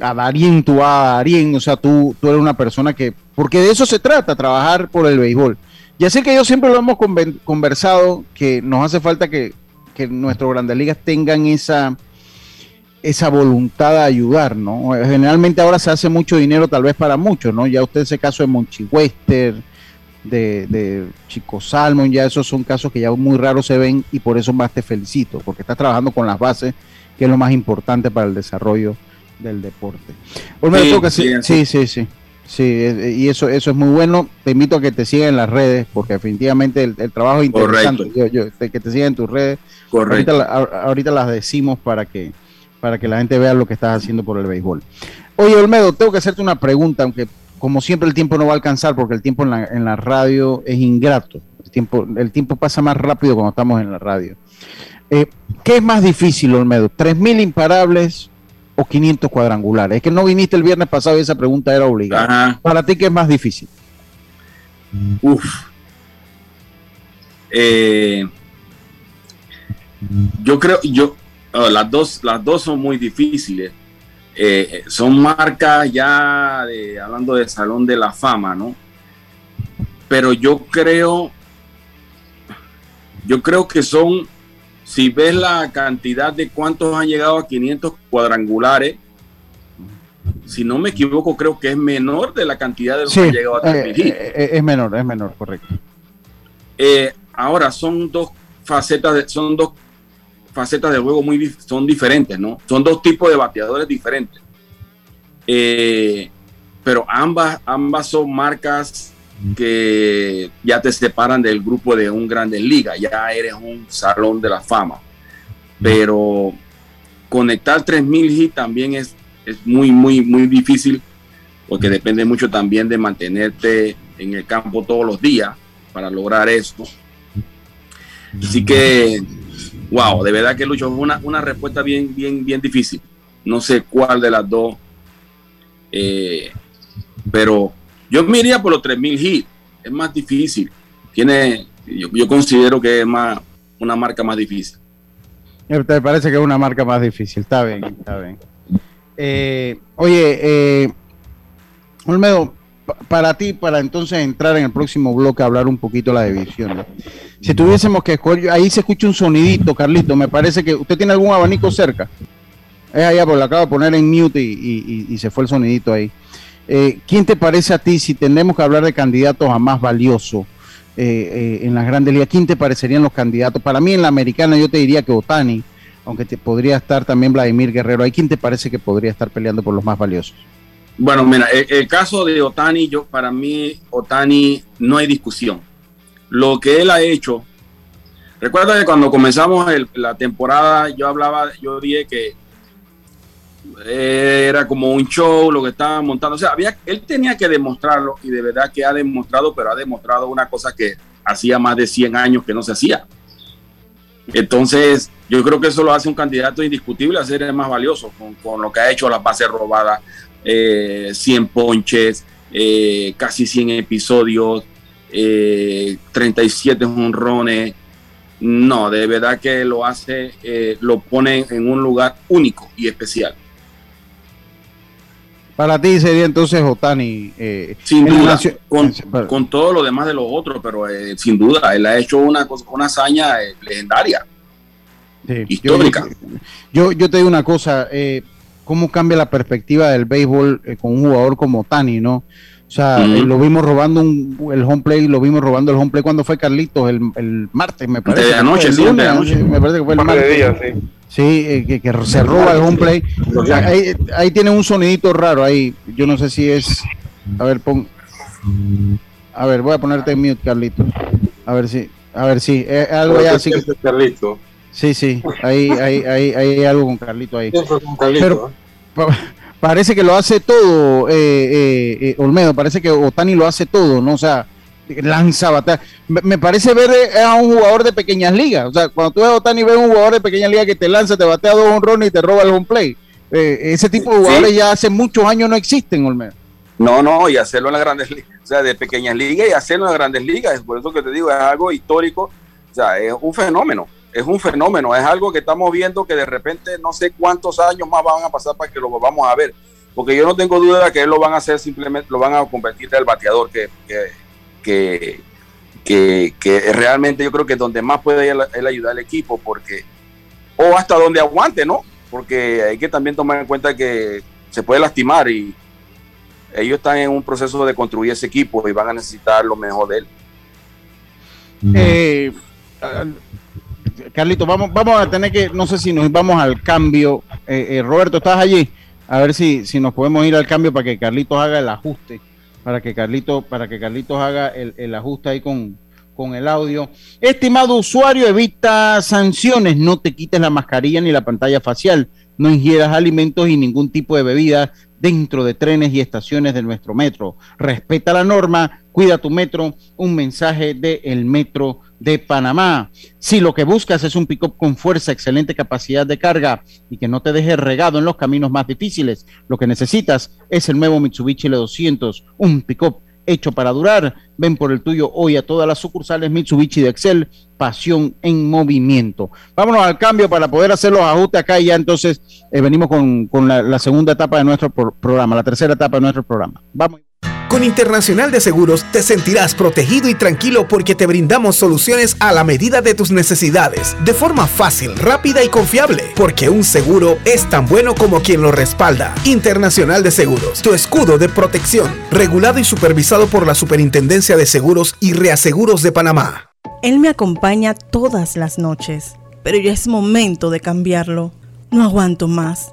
a Darien, tú vas a Darien, o sea, tú, tú eres una persona que, porque de eso se trata, trabajar por el béisbol. Y así que yo siempre lo hemos conversado, que nos hace falta que, que nuestros grandes ligas tengan esa, esa voluntad de ayudar, ¿no? Generalmente ahora se hace mucho dinero tal vez para muchos, ¿no? Ya usted ese caso de Monchi Wester, de, de, Chico Salmon, ya esos son casos que ya muy raros se ven y por eso más te felicito, porque estás trabajando con las bases, que es lo más importante para el desarrollo del deporte. Sí, sí, sí, sí, sí, y eso, eso es muy bueno. Te invito a que te sigan en las redes, porque definitivamente el, trabajo es interesante. que te sigan en tus redes. Correcto. Ahorita, las decimos para que, para que la gente vea lo que estás haciendo por el béisbol. Oye, Olmedo, tengo que hacerte una pregunta, aunque como siempre el tiempo no va a alcanzar, porque el tiempo en la, en la radio es ingrato. El tiempo, el tiempo pasa más rápido cuando estamos en la radio. Eh, ¿Qué es más difícil, Olmedo? ¿3.000 imparables o 500 cuadrangulares? Es que no viniste el viernes pasado y esa pregunta era obligada. ¿Para ti qué es más difícil? Uf. Eh, yo creo, yo, oh, las, dos, las dos son muy difíciles. Eh, son marcas ya de, hablando de Salón de la Fama, ¿no? Pero yo creo, yo creo que son si ves la cantidad de cuántos han llegado a 500 cuadrangulares, si no me equivoco, creo que es menor de la cantidad de los que han llegado a 3000 eh, eh, eh, es menor, es menor, correcto. ahora, son dos facetas, de, son dos facetas de juego muy son diferentes, ¿no? Son dos tipos de bateadores diferentes. pero ambas, ambas son marcas que ya te separan del grupo de un Grandes Liga, ya eres un salón de la fama. Pero conectar 3000 hits también es, es muy, muy, muy difícil porque depende mucho también de mantenerte en el campo todos los días para lograr esto. Así que, wow, de verdad que Lucho, es una, una respuesta bien, bien, bien difícil. No sé cuál de las dos, eh, pero yo me por los 3000 hits. Es más difícil. Tiene, yo, considero que es más una marca más difícil. ¿Te parece que es una marca más difícil? Está bien, está bien. Eh, oye, eh, Olmedo, para ti, para entonces entrar en el próximo bloque hablar un poquito de la división. Si tuviésemos que escoger, ahí se escucha un sonidito, Carlito. Me parece que usted tiene algún abanico cerca. Es allá, porque lo acabo de poner en mute y se fue el sonidito ahí. Eh, ¿Quién te parece a ti si tenemos que hablar de candidatos a más valioso eh, eh, en las grandes ligas? ¿Quién te parecerían los candidatos? Para mí en la americana yo te diría que Otani, aunque te podría estar también Vladimir Guerrero. ¿Hay quién te parece que podría estar peleando por los más valiosos? Bueno, mira, el, caso de Otani, yo para mí Otani no hay discusión. Lo que él ha hecho, recuerda que cuando comenzamos la temporada yo hablaba, yo dije que era como un show lo que estaban montando. O sea, había, él tenía que demostrarlo y de verdad que ha demostrado, pero ha demostrado una cosa que hacía más de 100 años que no se hacía. Entonces, yo creo que eso lo hace un candidato indiscutible a ser el más valioso con, lo que ha hecho las bases robadas, 100 eh, ponches, eh, casi 100 episodios, 37 eh, honrones. No, de verdad que lo hace, lo pone en un lugar único y especial. Para ti sería entonces Otani. Eh, sin duda, con, todo lo demás de los otros, pero eh, sin duda, él ha hecho una, una hazaña eh, legendaria, histórica. Yo, yo, te digo una cosa, ¿cómo cambia la perspectiva del béisbol con un jugador como Otani, no? O sea, lo vimos robando el home play, lo vimos robando el home play cuando fue Carlitos el, martes, me parece. De anoche, sí, de anoche. Me parece que fue el martes. Sí, eh, que, se roba el home play. Ahí, ahí, tiene un sonidito raro ahí. Yo no sé si es. A ver, pon. A ver, voy a ponerte en mute, Carlito. A ver si. A ver si. Es algo ya así. Carlito. Sí, sí. Ahí, ahí, ahí, hay algo con Carlito ahí. Pero, parece que lo hace todo, eh, eh, eh, Olmedo. Parece que Otani lo hace todo, ¿no? O sea lanza batalla. Me, parece ver eh, a un jugador de pequeñas ligas. O sea, cuando tú ves a Otani, ves un jugador de pequeñas ligas que te lanza, te batea dos honrones y te roba el home play. Eh, ese tipo de jugadores ya hace muchos años no existen, Olmedo. No, no, y hacerlo en las grandes ligas, o sea, de pequeñas ligas y hacerlo en las grandes ligas. Por eso que te digo, es algo histórico, o sea, es un fenómeno, es un fenómeno, es algo que estamos viendo que de repente no sé cuántos años más van a pasar para que lo vamos a ver. Porque yo no tengo duda de que él lo van a hacer simplemente, lo van a convertir en el bateador que, que, que, que, realmente yo creo que es donde más puede él, ayudar al equipo, porque, o hasta donde aguante, ¿no? Porque hay que también tomar en cuenta que se puede lastimar y ellos están en un proceso de construir ese equipo y van a necesitar lo mejor de él. Eh, Carlito, vamos, vamos a tener que, no sé si nos vamos al cambio. Eh, eh, Roberto, ¿estás allí? A ver si, si nos podemos ir al cambio para que Carlitos haga el ajuste, para que Carlitos, para que Carlitos haga el, el ajuste ahí con, con el audio. Estimado usuario, evita sanciones, no te quites la mascarilla ni la pantalla facial, no ingieras alimentos y ningún tipo de bebida dentro de trenes y estaciones de nuestro metro. Respeta la norma, cuida tu metro, un mensaje del el Metro de Panamá. Si lo que buscas es un pick-up con fuerza, excelente capacidad de carga y que no te deje regado en los caminos más difíciles, lo que necesitas es el nuevo Mitsubishi L200, un pick-up hecho para durar. Ven por el tuyo hoy a todas las sucursales Mitsubishi de Excel, pasión en movimiento. Vámonos al cambio para poder hacer los ajustes acá y ya entonces eh, venimos con, la, la, segunda etapa de nuestro programa, la tercera etapa de nuestro programa. Vamos. Con Internacional de Seguros te sentirás protegido y tranquilo porque te brindamos soluciones a la medida de tus necesidades, de forma fácil, rápida y confiable, porque un seguro es tan bueno como quien lo respalda. Internacional de Seguros, tu escudo de protección, regulado y supervisado por la Superintendencia de Seguros y Reaseguros de Panamá. Él me acompaña todas las noches, pero ya es momento de cambiarlo. No aguanto más.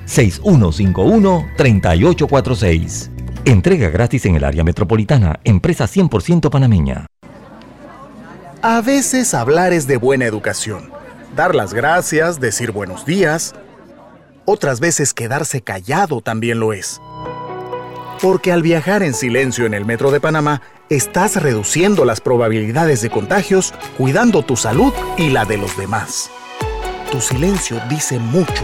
6151-3846. Entrega gratis en el área metropolitana, empresa 100% panameña. A veces hablar es de buena educación. Dar las gracias, decir buenos días. Otras veces quedarse callado también lo es. Porque al viajar en silencio en el metro de Panamá, estás reduciendo las probabilidades de contagios, cuidando tu salud y la de los demás. Tu silencio dice mucho.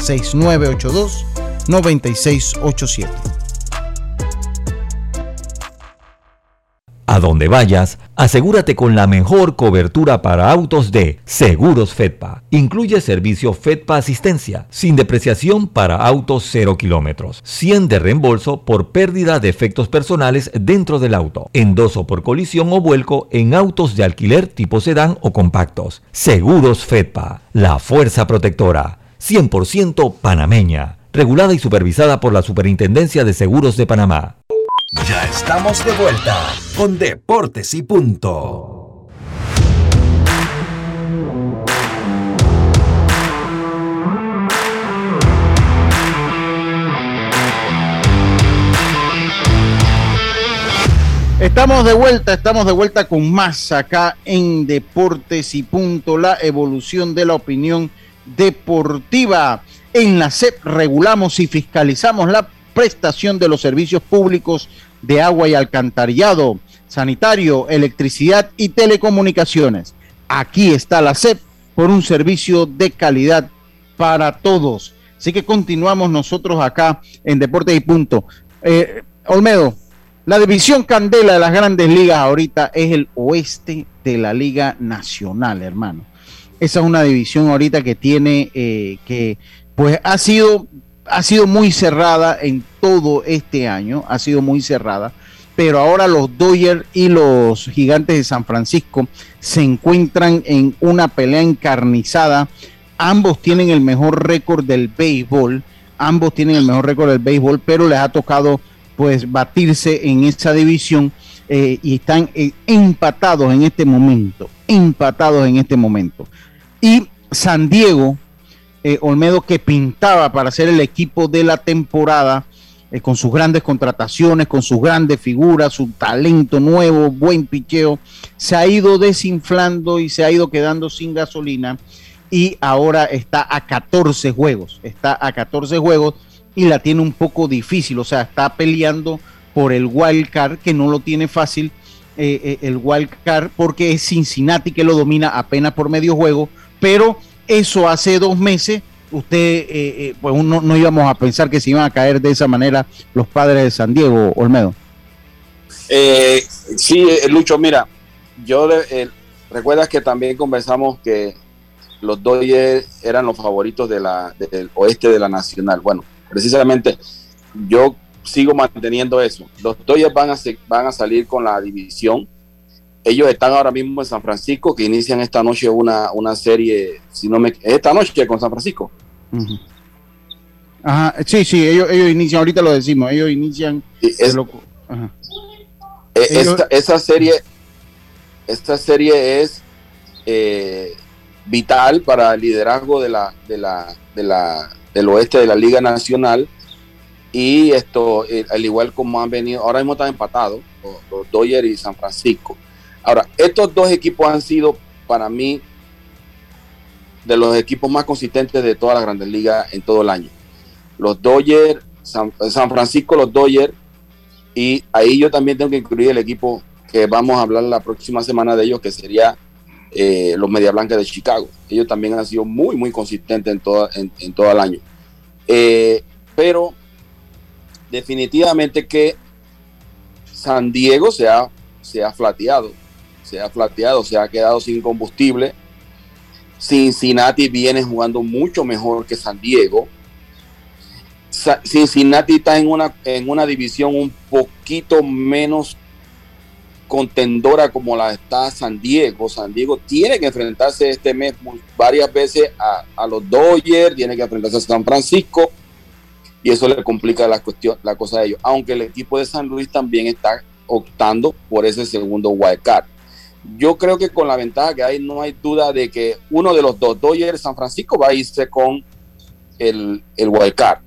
6982 9687. A donde vayas, asegúrate con la mejor cobertura para autos de Seguros Fedpa. Incluye servicio Fedpa Asistencia, sin depreciación para autos 0 kilómetros, 100 de reembolso por pérdida de efectos personales dentro del auto, endoso por colisión o vuelco en autos de alquiler tipo sedán o compactos. Seguros Fedpa, la fuerza protectora. 100% panameña, regulada y supervisada por la Superintendencia de Seguros de Panamá. Ya estamos de vuelta con Deportes y Punto. Estamos de vuelta, estamos de vuelta con más acá en Deportes y Punto, la evolución de la opinión deportiva. En la SEP regulamos y fiscalizamos la prestación de los servicios públicos de agua y alcantarillado, sanitario, electricidad y telecomunicaciones. Aquí está la SEP por un servicio de calidad para todos. Así que continuamos nosotros acá en Deportes y Punto. Eh, Olmedo, la división candela de las grandes ligas ahorita es el oeste de la Liga Nacional, hermano. Esa es una división ahorita que tiene, eh, que pues ha sido, ha sido muy cerrada en todo este año, ha sido muy cerrada, pero ahora los Dodgers y los Gigantes de San Francisco se encuentran en una pelea encarnizada. Ambos tienen el mejor récord del béisbol, ambos tienen el mejor récord del béisbol, pero les ha tocado pues batirse en esa división eh, y están eh, empatados en este momento, empatados en este momento. Y San Diego, eh, Olmedo que pintaba para ser el equipo de la temporada, con sus grandes contrataciones, con sus grandes figuras, su talento nuevo, buen picheo, se ha ido desinflando y se ha ido quedando sin gasolina y ahora está a 14 juegos, está a 14 juegos y la tiene un poco difícil, o sea, está peleando por el wild card que no lo tiene fácil eh, eh, el wild card porque es Cincinnati que lo domina apenas por medio juego, pero eso hace dos meses usted, eh, pues uno, no íbamos a pensar que se iban a caer de esa manera los padres de San Diego, Olmedo. sí, Lucho, mira, yo recuerdas que también conversamos que los Dodgers eran los favoritos de la, del oeste de la Nacional. Bueno, precisamente yo sigo manteniendo eso. Los Dodgers van a, van a salir con la división. Ellos están ahora mismo en San Francisco, que inician esta noche una, una serie, si no me esta noche con San Francisco. Ajá, sí, sí, ellos, ellos inician, ahorita lo decimos, ellos inician. E, esa serie, esta serie es eh, vital para el liderazgo de la, de la, de la del oeste de la Liga Nacional. Y esto, eh, al igual como han venido, ahora mismo están empatados los, Dodgers y San Francisco. Ahora, estos dos equipos han sido para mí de los equipos más consistentes de todas las grandes ligas en todo el año. Los Dodgers, San, Francisco, los Dodgers, y ahí yo también tengo que incluir el equipo que vamos a hablar la próxima semana de ellos, que sería eh, los Media Blancas de Chicago. Ellos también han sido muy, muy consistentes en, todo, en, todo el año. Eh, pero definitivamente que San Diego se ha, se ha flateado, se ha flateado, se ha quedado sin combustible. Cincinnati viene jugando mucho mejor que San Diego. Cincinnati está en una, en una división un poquito menos contendora como la está San Diego. San Diego tiene que enfrentarse este mes varias veces a, los Dodgers, tiene que enfrentarse a San Francisco y eso le complica la cuestión, la cosa de ellos. Aunque el equipo de San Luis también está optando por ese segundo wild card. Yo creo que con la ventaja que hay, no hay duda de que uno de los dos, Dodgers San Francisco, va a irse con el, el wild card.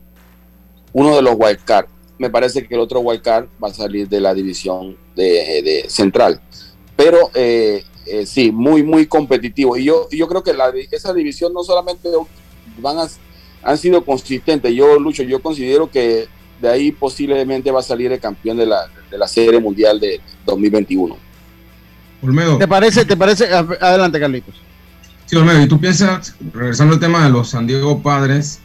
Uno de los wild card me parece que el otro wildcard va a salir de la división de, central. Pero eh, eh, sí, muy, muy competitivo. Y yo, yo creo que la, esa división no solamente van a, han sido consistentes. Yo, Lucho, yo considero que de ahí posiblemente va a salir el campeón de la, de la Serie Mundial de 2021. Olmedo. ¿Te parece? ¿Te parece? Adelante, Carlitos. Sí, Olmedo, y tú piensas, regresando al tema de los San Diego Padres,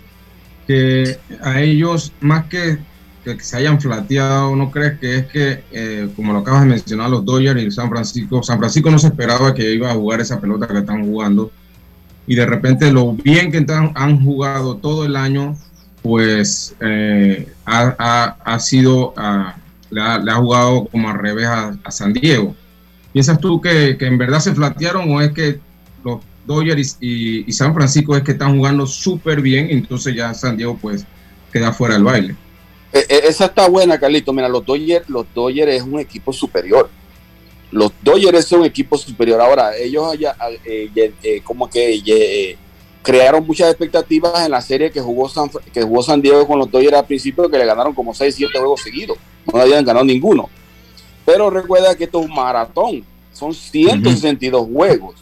que a ellos, más que que, se hayan flateado, ¿no crees que es que, eh, como lo acabas de mencionar, los Dodgers y San Francisco, San Francisco no se esperaba que iba a jugar esa pelota que están jugando y de repente lo bien que han jugado todo el año, pues eh, ha, sido, le, ha, jugado como al revés a, San Diego. ¿Piensas tú que, en verdad se flatearon o es que los Dodgers y, San Francisco es que están jugando súper bien entonces ya San Diego pues queda fuera del baile? Eh, eh, esa está buena, Carlito. Mira, los Dodgers, los Dodgers es un equipo superior. Los Dodgers son un equipo superior. Ahora, ellos allá, eh, como que crearon muchas expectativas en la serie que jugó, San, que jugó San Diego con los Dodgers al principio, que le ganaron como 6, 7 juegos seguidos. No habían ganado ninguno. Pero recuerda que esto es un maratón, son 162 juegos.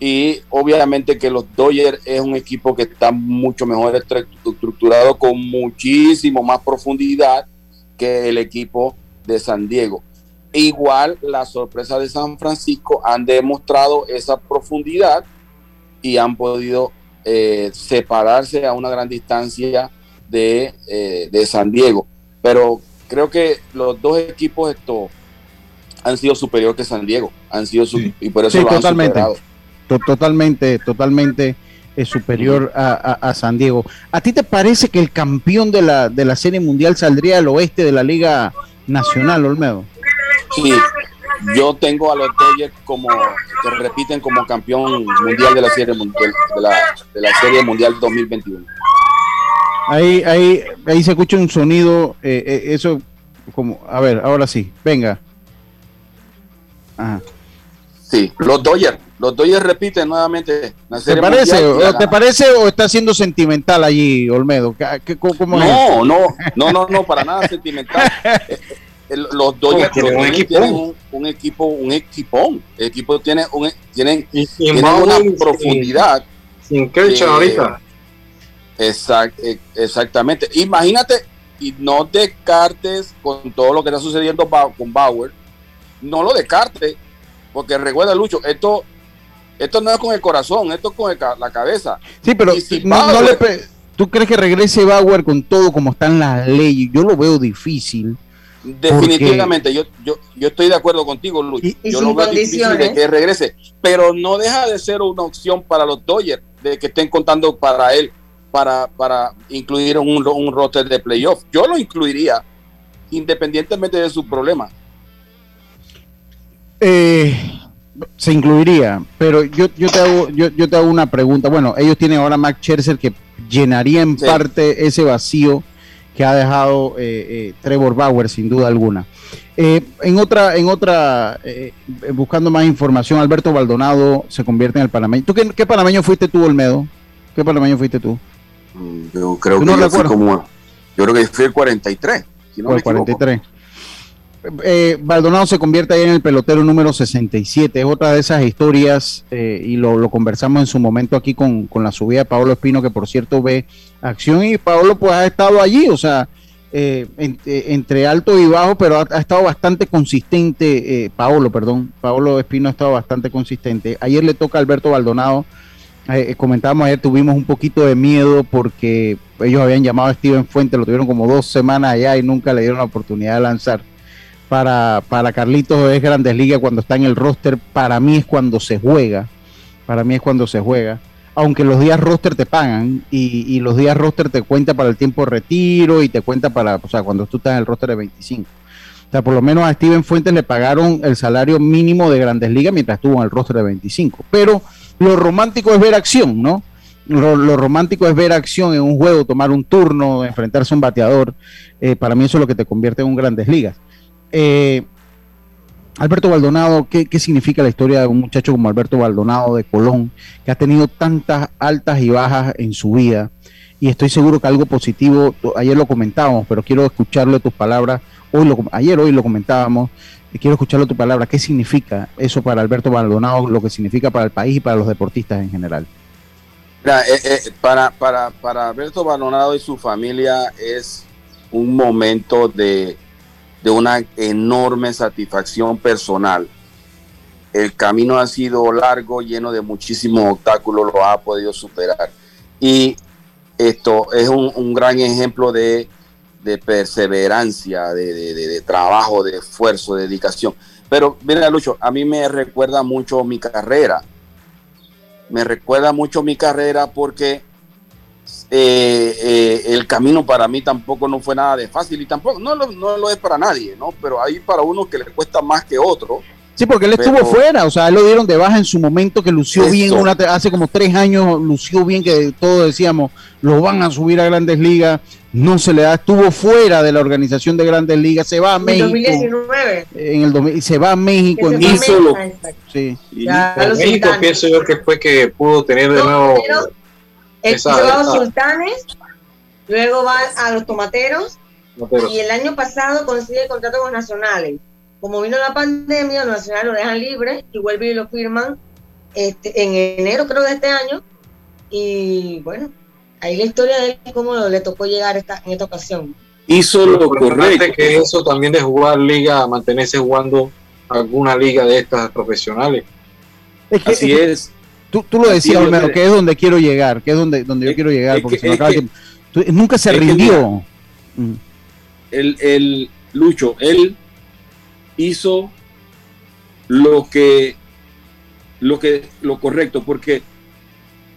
Y obviamente que los Dodgers es un equipo que está mucho mejor estructurado, con muchísimo más profundidad que el equipo de San Diego. Igual la sorpresa de San Francisco han demostrado esa profundidad y han podido eh, separarse a una gran distancia de, eh, de, San Diego. Pero creo que los dos equipos esto, han sido superiores que San Diego. Han sido y por eso lo totalmente, han Totalmente, totalmente eh, superior a, San Diego. ¿A ti te parece que el campeón de la, de la Serie Mundial saldría al oeste de la Liga Nacional, Olmedo? Sí, yo tengo a los Dodgers como que repiten como campeón mundial de la Serie Mundial de la, de la Serie Mundial 2021. Ahí, ahí, ahí se escucha un sonido, eh, eh, eso como, a ver, ahora sí, venga. Ajá. Sí, los Dodgers, los Dodgers repiten nuevamente la serie ¿Te parece, o, ¿Te parece o está siendo sentimental allí, Olmedo? cómo no, no, no, no, no, para nada sentimental. Eh, eh, los Dodgers, tienen, un, equipo, un equipón. El equipo tiene, un, tienen, una profundidad. Sin Kershaw ahorita. Eh, exactamente. Imagínate y no descartes con todo lo que está sucediendo con Bauer. No lo descartes, porque recuerda, Lucho, esto, esto no es con el corazón, esto es con la cabeza. Sí, pero ¿tú crees que regrese Bauer con todo como están las leyes? Yo lo veo difícil. Definitivamente, yo, yo, yo estoy de acuerdo contigo, Lucho. yo lo veo difícil de que regrese, pero no deja de ser una opción para los Dodgers de que estén contando para él para, para incluir un, un roster de playoff. Yo lo incluiría independientemente de su problema. Eh, se incluiría, pero yo, yo, te hago, yo, yo, te hago una pregunta. Bueno, ellos tienen ahora Max Scherzer que llenaría en parte ese vacío que ha dejado eh, eh, Trevor Bauer, sin duda alguna. en otra, en otra buscando más información, Alberto Baldonado se convierte en el panameño. ¿Tú qué, qué panameño fuiste tú, Olmedo? ¿Qué panameño fuiste tú? Yo creo que yo fui como, yo creo que fui el 43. Si no el 43. Eh, Baldonado se convierte ahí en el pelotero número 67. Es otra de esas historias eh, y lo, conversamos en su momento aquí con, la subida de Pablo Espino, que por cierto ve acción y Pablo pues ha estado allí, o sea, eh, entre alto y bajo, pero ha, estado bastante consistente, Paolo, perdón, Pablo Espino ha estado bastante consistente. Ayer le toca a Alberto Baldonado eh, eh, comentábamos ayer, tuvimos un poquito de miedo porque ellos habían llamado a Steven Fuente, lo tuvieron como dos semanas allá y nunca le dieron la oportunidad de lanzar. Para, para Carlitos es Grandes Ligas cuando está en el roster, para mí es cuando se juega, para mí es cuando se juega, aunque los días roster te pagan y, los días roster te cuenta para el tiempo de retiro y te cuenta para, o sea, cuando tú estás en el roster de 25. O sea, por lo menos a Steven Fuentes le pagaron el salario mínimo de Grandes Ligas mientras estuvo en el roster de 25, pero lo romántico es ver acción, ¿no? Lo, romántico es ver acción en un juego, tomar un turno, enfrentarse a un bateador. Eh, para mí eso es lo que te convierte en un grandes ligas. Eh, Alberto Baldonado, ¿qué, significa la historia de un muchacho como Alberto Baldonado de Colón, que ha tenido tantas altas y bajas en su vida? Y estoy seguro que algo positivo, ayer lo comentábamos, pero quiero escucharlo de tus palabras, hoy lo, ayer hoy lo comentábamos, quiero escucharlo tu palabra. ¿Qué significa eso para Alberto Baldonado, lo que significa para el país y para los deportistas en general? Eh, eh, para, para, para Alberto Baldonado y su familia es un momento de, de una enorme satisfacción personal. El camino ha sido largo, lleno de muchísimos obstáculos, lo ha podido superar. Y esto es un, un gran ejemplo de de perseverancia, de, trabajo, de esfuerzo, de dedicación. Pero mira, Lucho, a mí me recuerda mucho mi carrera. Me recuerda mucho mi carrera porque eh, eh, el camino para mí tampoco no fue nada de fácil y tampoco no lo, no lo es para nadie, ¿no? Pero hay para uno que le cuesta más que otro. Sí, porque él estuvo fuera, o sea, él lo dieron de baja en su momento que lució bien, una, hace como tres años lució bien, que todos decíamos, lo van a subir a grandes ligas, no se le da, estuvo fuera de la organización de Grandes Ligas, se va a México. En 2019. En el y se va a México. En México. Sí. en México pienso yo que fue que pudo tener de nuevo. Va a los sultanes, luego va a los tomateros, y el año pasado consigue el contrato con Nacionales. como vino la pandemia, los nacionales lo dejan libre y vuelven y lo firman este, en enero, creo, de este año. Y bueno, ahí la historia de cómo le tocó llegar esta, en esta ocasión. Hizo lo correcto. que eso también de jugar liga, mantenerse jugando alguna liga de estas profesionales. Así es. Tú, tú lo decías, Olmedo, que es donde quiero llegar, que es donde, donde yo quiero llegar, porque se me acaba nunca se rindió. Mm. el, el Lucho, él hizo lo que lo que lo correcto, porque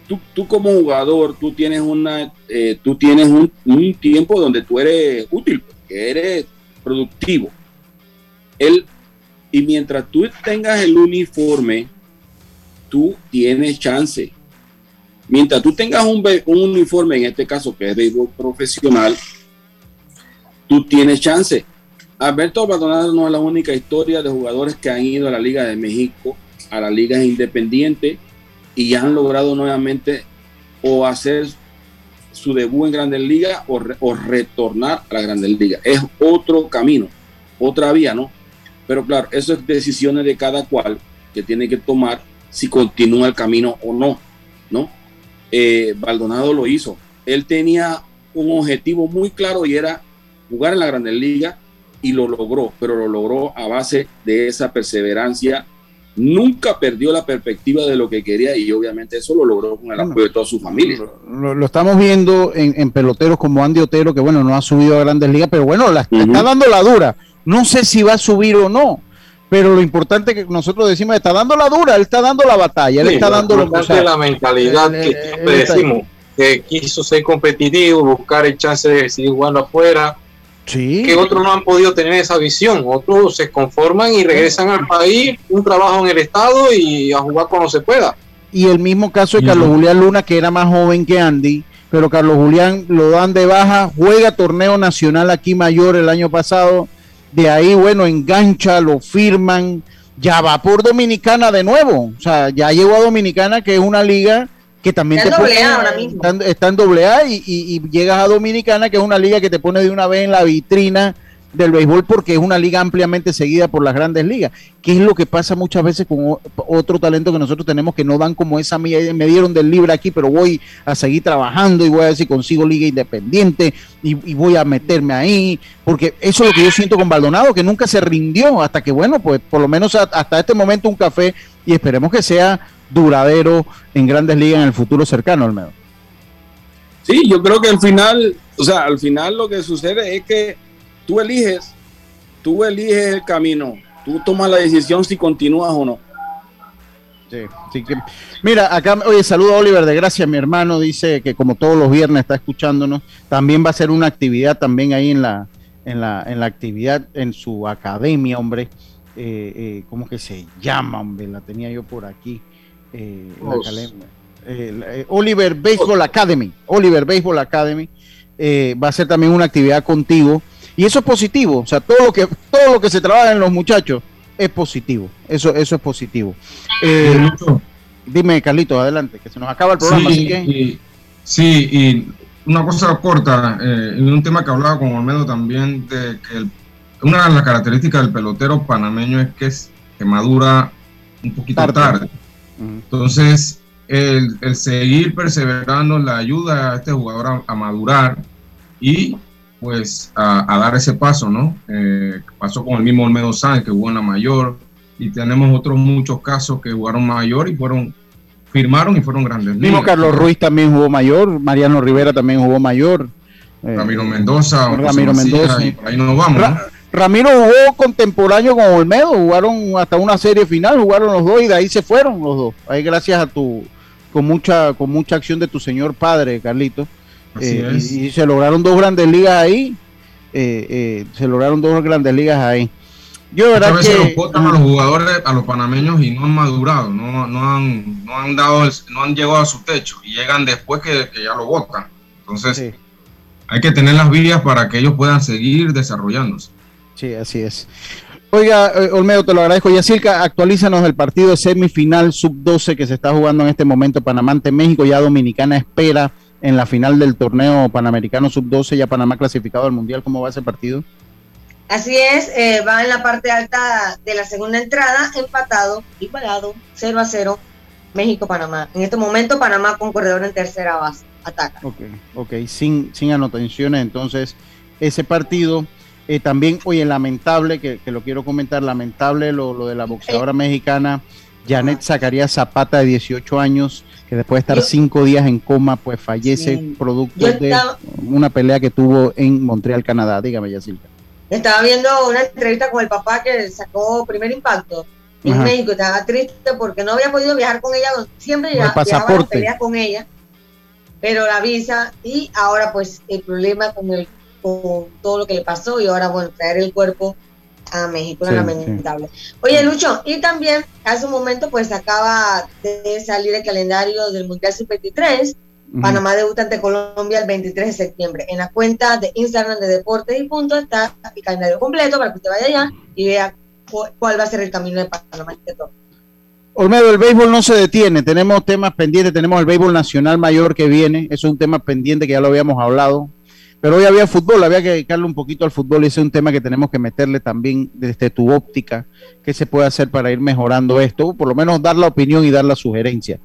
tú, tú como jugador, tú tienes una, eh, tú tienes un, un, tiempo donde tú eres útil, que eres productivo. Él, y mientras tú tengas el uniforme, tú tienes chance. Mientras tú tengas un, un uniforme, en este caso que es béisbol profesional, tú tienes chance. Alberto Maldonado no es la única historia de jugadores que han ido a la Liga de México, a la Liga Independiente y han logrado nuevamente o hacer su debut en Grandes Ligas o, o, retornar a la Grandes Ligas. Es otro camino, otra vía, ¿no? Pero claro, eso es decisiones de cada cual que tiene que tomar si continúa el camino o no, ¿no? Eh, Baldonado lo hizo. Él tenía un objetivo muy claro y era jugar en la Grandes Ligas y lo logró, pero lo logró a base de esa perseverancia. Nunca perdió la perspectiva de lo que quería y obviamente eso lo logró con el apoyo de toda su familia. Lo, estamos viendo en, peloteros como Andy Otero, que bueno, no ha subido a grandes ligas, pero bueno, la, está dando la dura. No sé si va a subir o no, pero lo importante que nosotros decimos, está dando la dura, él está dando la batalla, él está dando lo que la mentalidad que siempre decimos, que quiso ser competitivo, buscar el chance de seguir jugando afuera, que otros no han podido tener esa visión. Otros se conforman y regresan al país, un trabajo en el Estado y a jugar cuando se pueda. Y el mismo caso de Carlos Julián Luna, que era más joven que Andy, pero Carlos Julián lo dan de baja, juega torneo nacional aquí mayor el año pasado, de ahí, bueno, engancha, lo firman, ya va por Dominicana de nuevo, o sea, ya llegó a Dominicana, que es una liga que también está te en ahora mismo. Está, en doble A y, llegas a Dominicana, que es una liga que te pone de una vez en la vitrina del béisbol porque es una liga ampliamente seguida por las grandes ligas. ¿Qué es lo que pasa muchas veces con otro talento que nosotros tenemos que no dan como esa me dieron del libre aquí, pero voy a seguir trabajando y voy a ver si consigo liga independiente y, voy a meterme ahí, porque eso es lo que yo siento con Baldonado, que nunca se rindió hasta que, bueno, pues por lo menos hasta este momento un café y esperemos que sea duradero en grandes ligas en el futuro cercano, Olmedo. Sí, yo creo que al final, o sea, al final lo que sucede es que tú eliges, tú eliges el camino, tú tomas la decisión si continúas o no. Sí, sí que, mira, acá, oye, saludo a Oliver de Gracia, mi hermano, dice que como todos los viernes está escuchándonos, también va a ser una actividad también ahí en la, en la, en la actividad, en su academia, hombre, eh, eh, ¿cómo que se llama, hombre? La tenía yo por aquí. Eh, eh, Oliver Baseball Academy, Oliver Baseball Academy, eh, va a ser también una actividad contigo. Y eso es positivo, o sea, todo lo que, todo lo que se trabaja en los muchachos es positivo, eso, eso es positivo. dime, Carlitos, adelante, que se nos acaba el programa. Sí, y, una cosa corta, en un tema que hablaba con Olmedo también, de que una de las características del pelotero panameño es que, es, que madura un poquito tarde. Entonces, el, seguir perseverando la ayuda a este jugador a, madurar y pues a, dar ese paso, ¿no? Eh, pasó con el mismo Olmedo Sánchez que jugó en la mayor y tenemos otros muchos casos que jugaron mayor y fueron firmaron y fueron grandes. Mismo Carlos Ruiz también jugó mayor, Mariano Rivera también jugó mayor. Ramiro eh, Mendoza, Ramiro Mendoza. ahí nos vamos. Ramiro jugó contemporáneo con Olmedo, jugaron hasta una serie final, jugaron los dos y de ahí se fueron los dos. Ahí gracias a tu, con mucha, con mucha acción de tu señor padre, Carlito. Eh, y, se lograron dos grandes ligas ahí. Eh, eh, se lograron dos grandes ligas ahí. Yo verdad que los a los jugadores, a los panameños y no han madurado, no, no han, no han dado, no han llegado a su techo y llegan después que, ya lo votan. Entonces, hay que tener las vías para que ellos puedan seguir desarrollándose. Sí, así es. Oiga, Olmedo, te lo agradezco. Yacirca, actualízanos el partido de semifinal sub-12 que se está jugando en este momento Panamá ante México. Ya Dominicana espera en la final del torneo panamericano sub-12, ya Panamá clasificado al Mundial. ¿Cómo va ese partido? Así es, eh, va en la parte alta de la segunda entrada, empatado, igualado, 0 a 0, México-Panamá. En este momento, Panamá con corredor en tercera base, ataca. Ok, ok, sin, sin anotaciones, entonces, ese partido. Eh, también, oye, lamentable, que, lo quiero comentar, lamentable lo, de la boxeadora mexicana Janet Zacarías Zapata, de 18 años, que después de estar cinco días en coma, pues fallece producto de una pelea que tuvo en Montreal, Canadá. Dígame, Yacilca. Estaba viendo una entrevista con el papá que sacó primer impacto en México. Estaba triste porque no había podido viajar con ella. Siempre ya, viajaba a peleas con ella, pero la visa y ahora pues el problema con, el, con todo lo que le pasó y ahora bueno, traer el cuerpo a México, lamentable. Oye, Lucho, y también hace un momento pues acaba de salir el calendario del Mundial Sub-23 Panamá debuta ante Colombia el 23 de septiembre. En la cuenta de Instagram de Deportes y Punto está el calendario completo para que usted vaya allá y vea cuál va a ser el camino de Panamá. Olmedo, el béisbol no se detiene, tenemos temas pendientes, tenemos el béisbol nacional mayor que viene, eso es un tema pendiente que ya lo habíamos hablado, pero hoy había fútbol, había que dedicarle un poquito al fútbol y ese es un tema que tenemos que meterle también desde tu óptica, qué se puede hacer para ir mejorando esto, por lo menos dar la opinión y dar la sugerencia.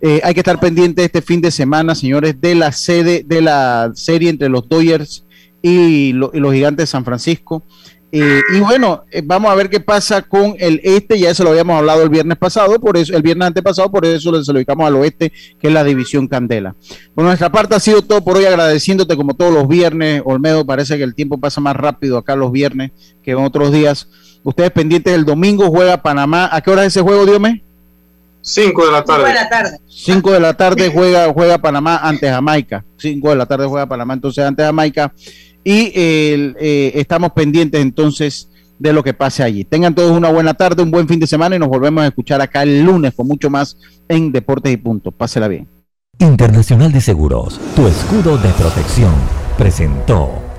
Eh, hay que estar pendiente este fin de semana, señores, de la sede de la serie entre los Dodgers y, y los Gigantes de San Francisco. Eh, y bueno, eh, vamos a ver qué pasa con el este, ya eso lo habíamos hablado el viernes pasado, por eso, el viernes antepasado, por eso se lo dedicamos al oeste, que es la división Candela. Por nuestra parte ha sido todo por hoy, agradeciéndote como todos los viernes, Olmedo, parece que el tiempo pasa más rápido acá los viernes que en otros días. Ustedes pendientes del domingo, juega Panamá. ¿A qué hora es ese juego, Diome? Cinco de la tarde. Cinco de la tarde. Cinco de la tarde juega, juega Panamá ante Jamaica. Cinco de la tarde juega Panamá entonces ante Jamaica y eh, estamos pendientes entonces de lo que pase allí. Tengan todos una buena tarde, un buen fin de semana y nos volvemos a escuchar acá el lunes con mucho más en Deportes y Punto. Pásela bien. Internacional de Seguros, tu escudo de protección, presentó.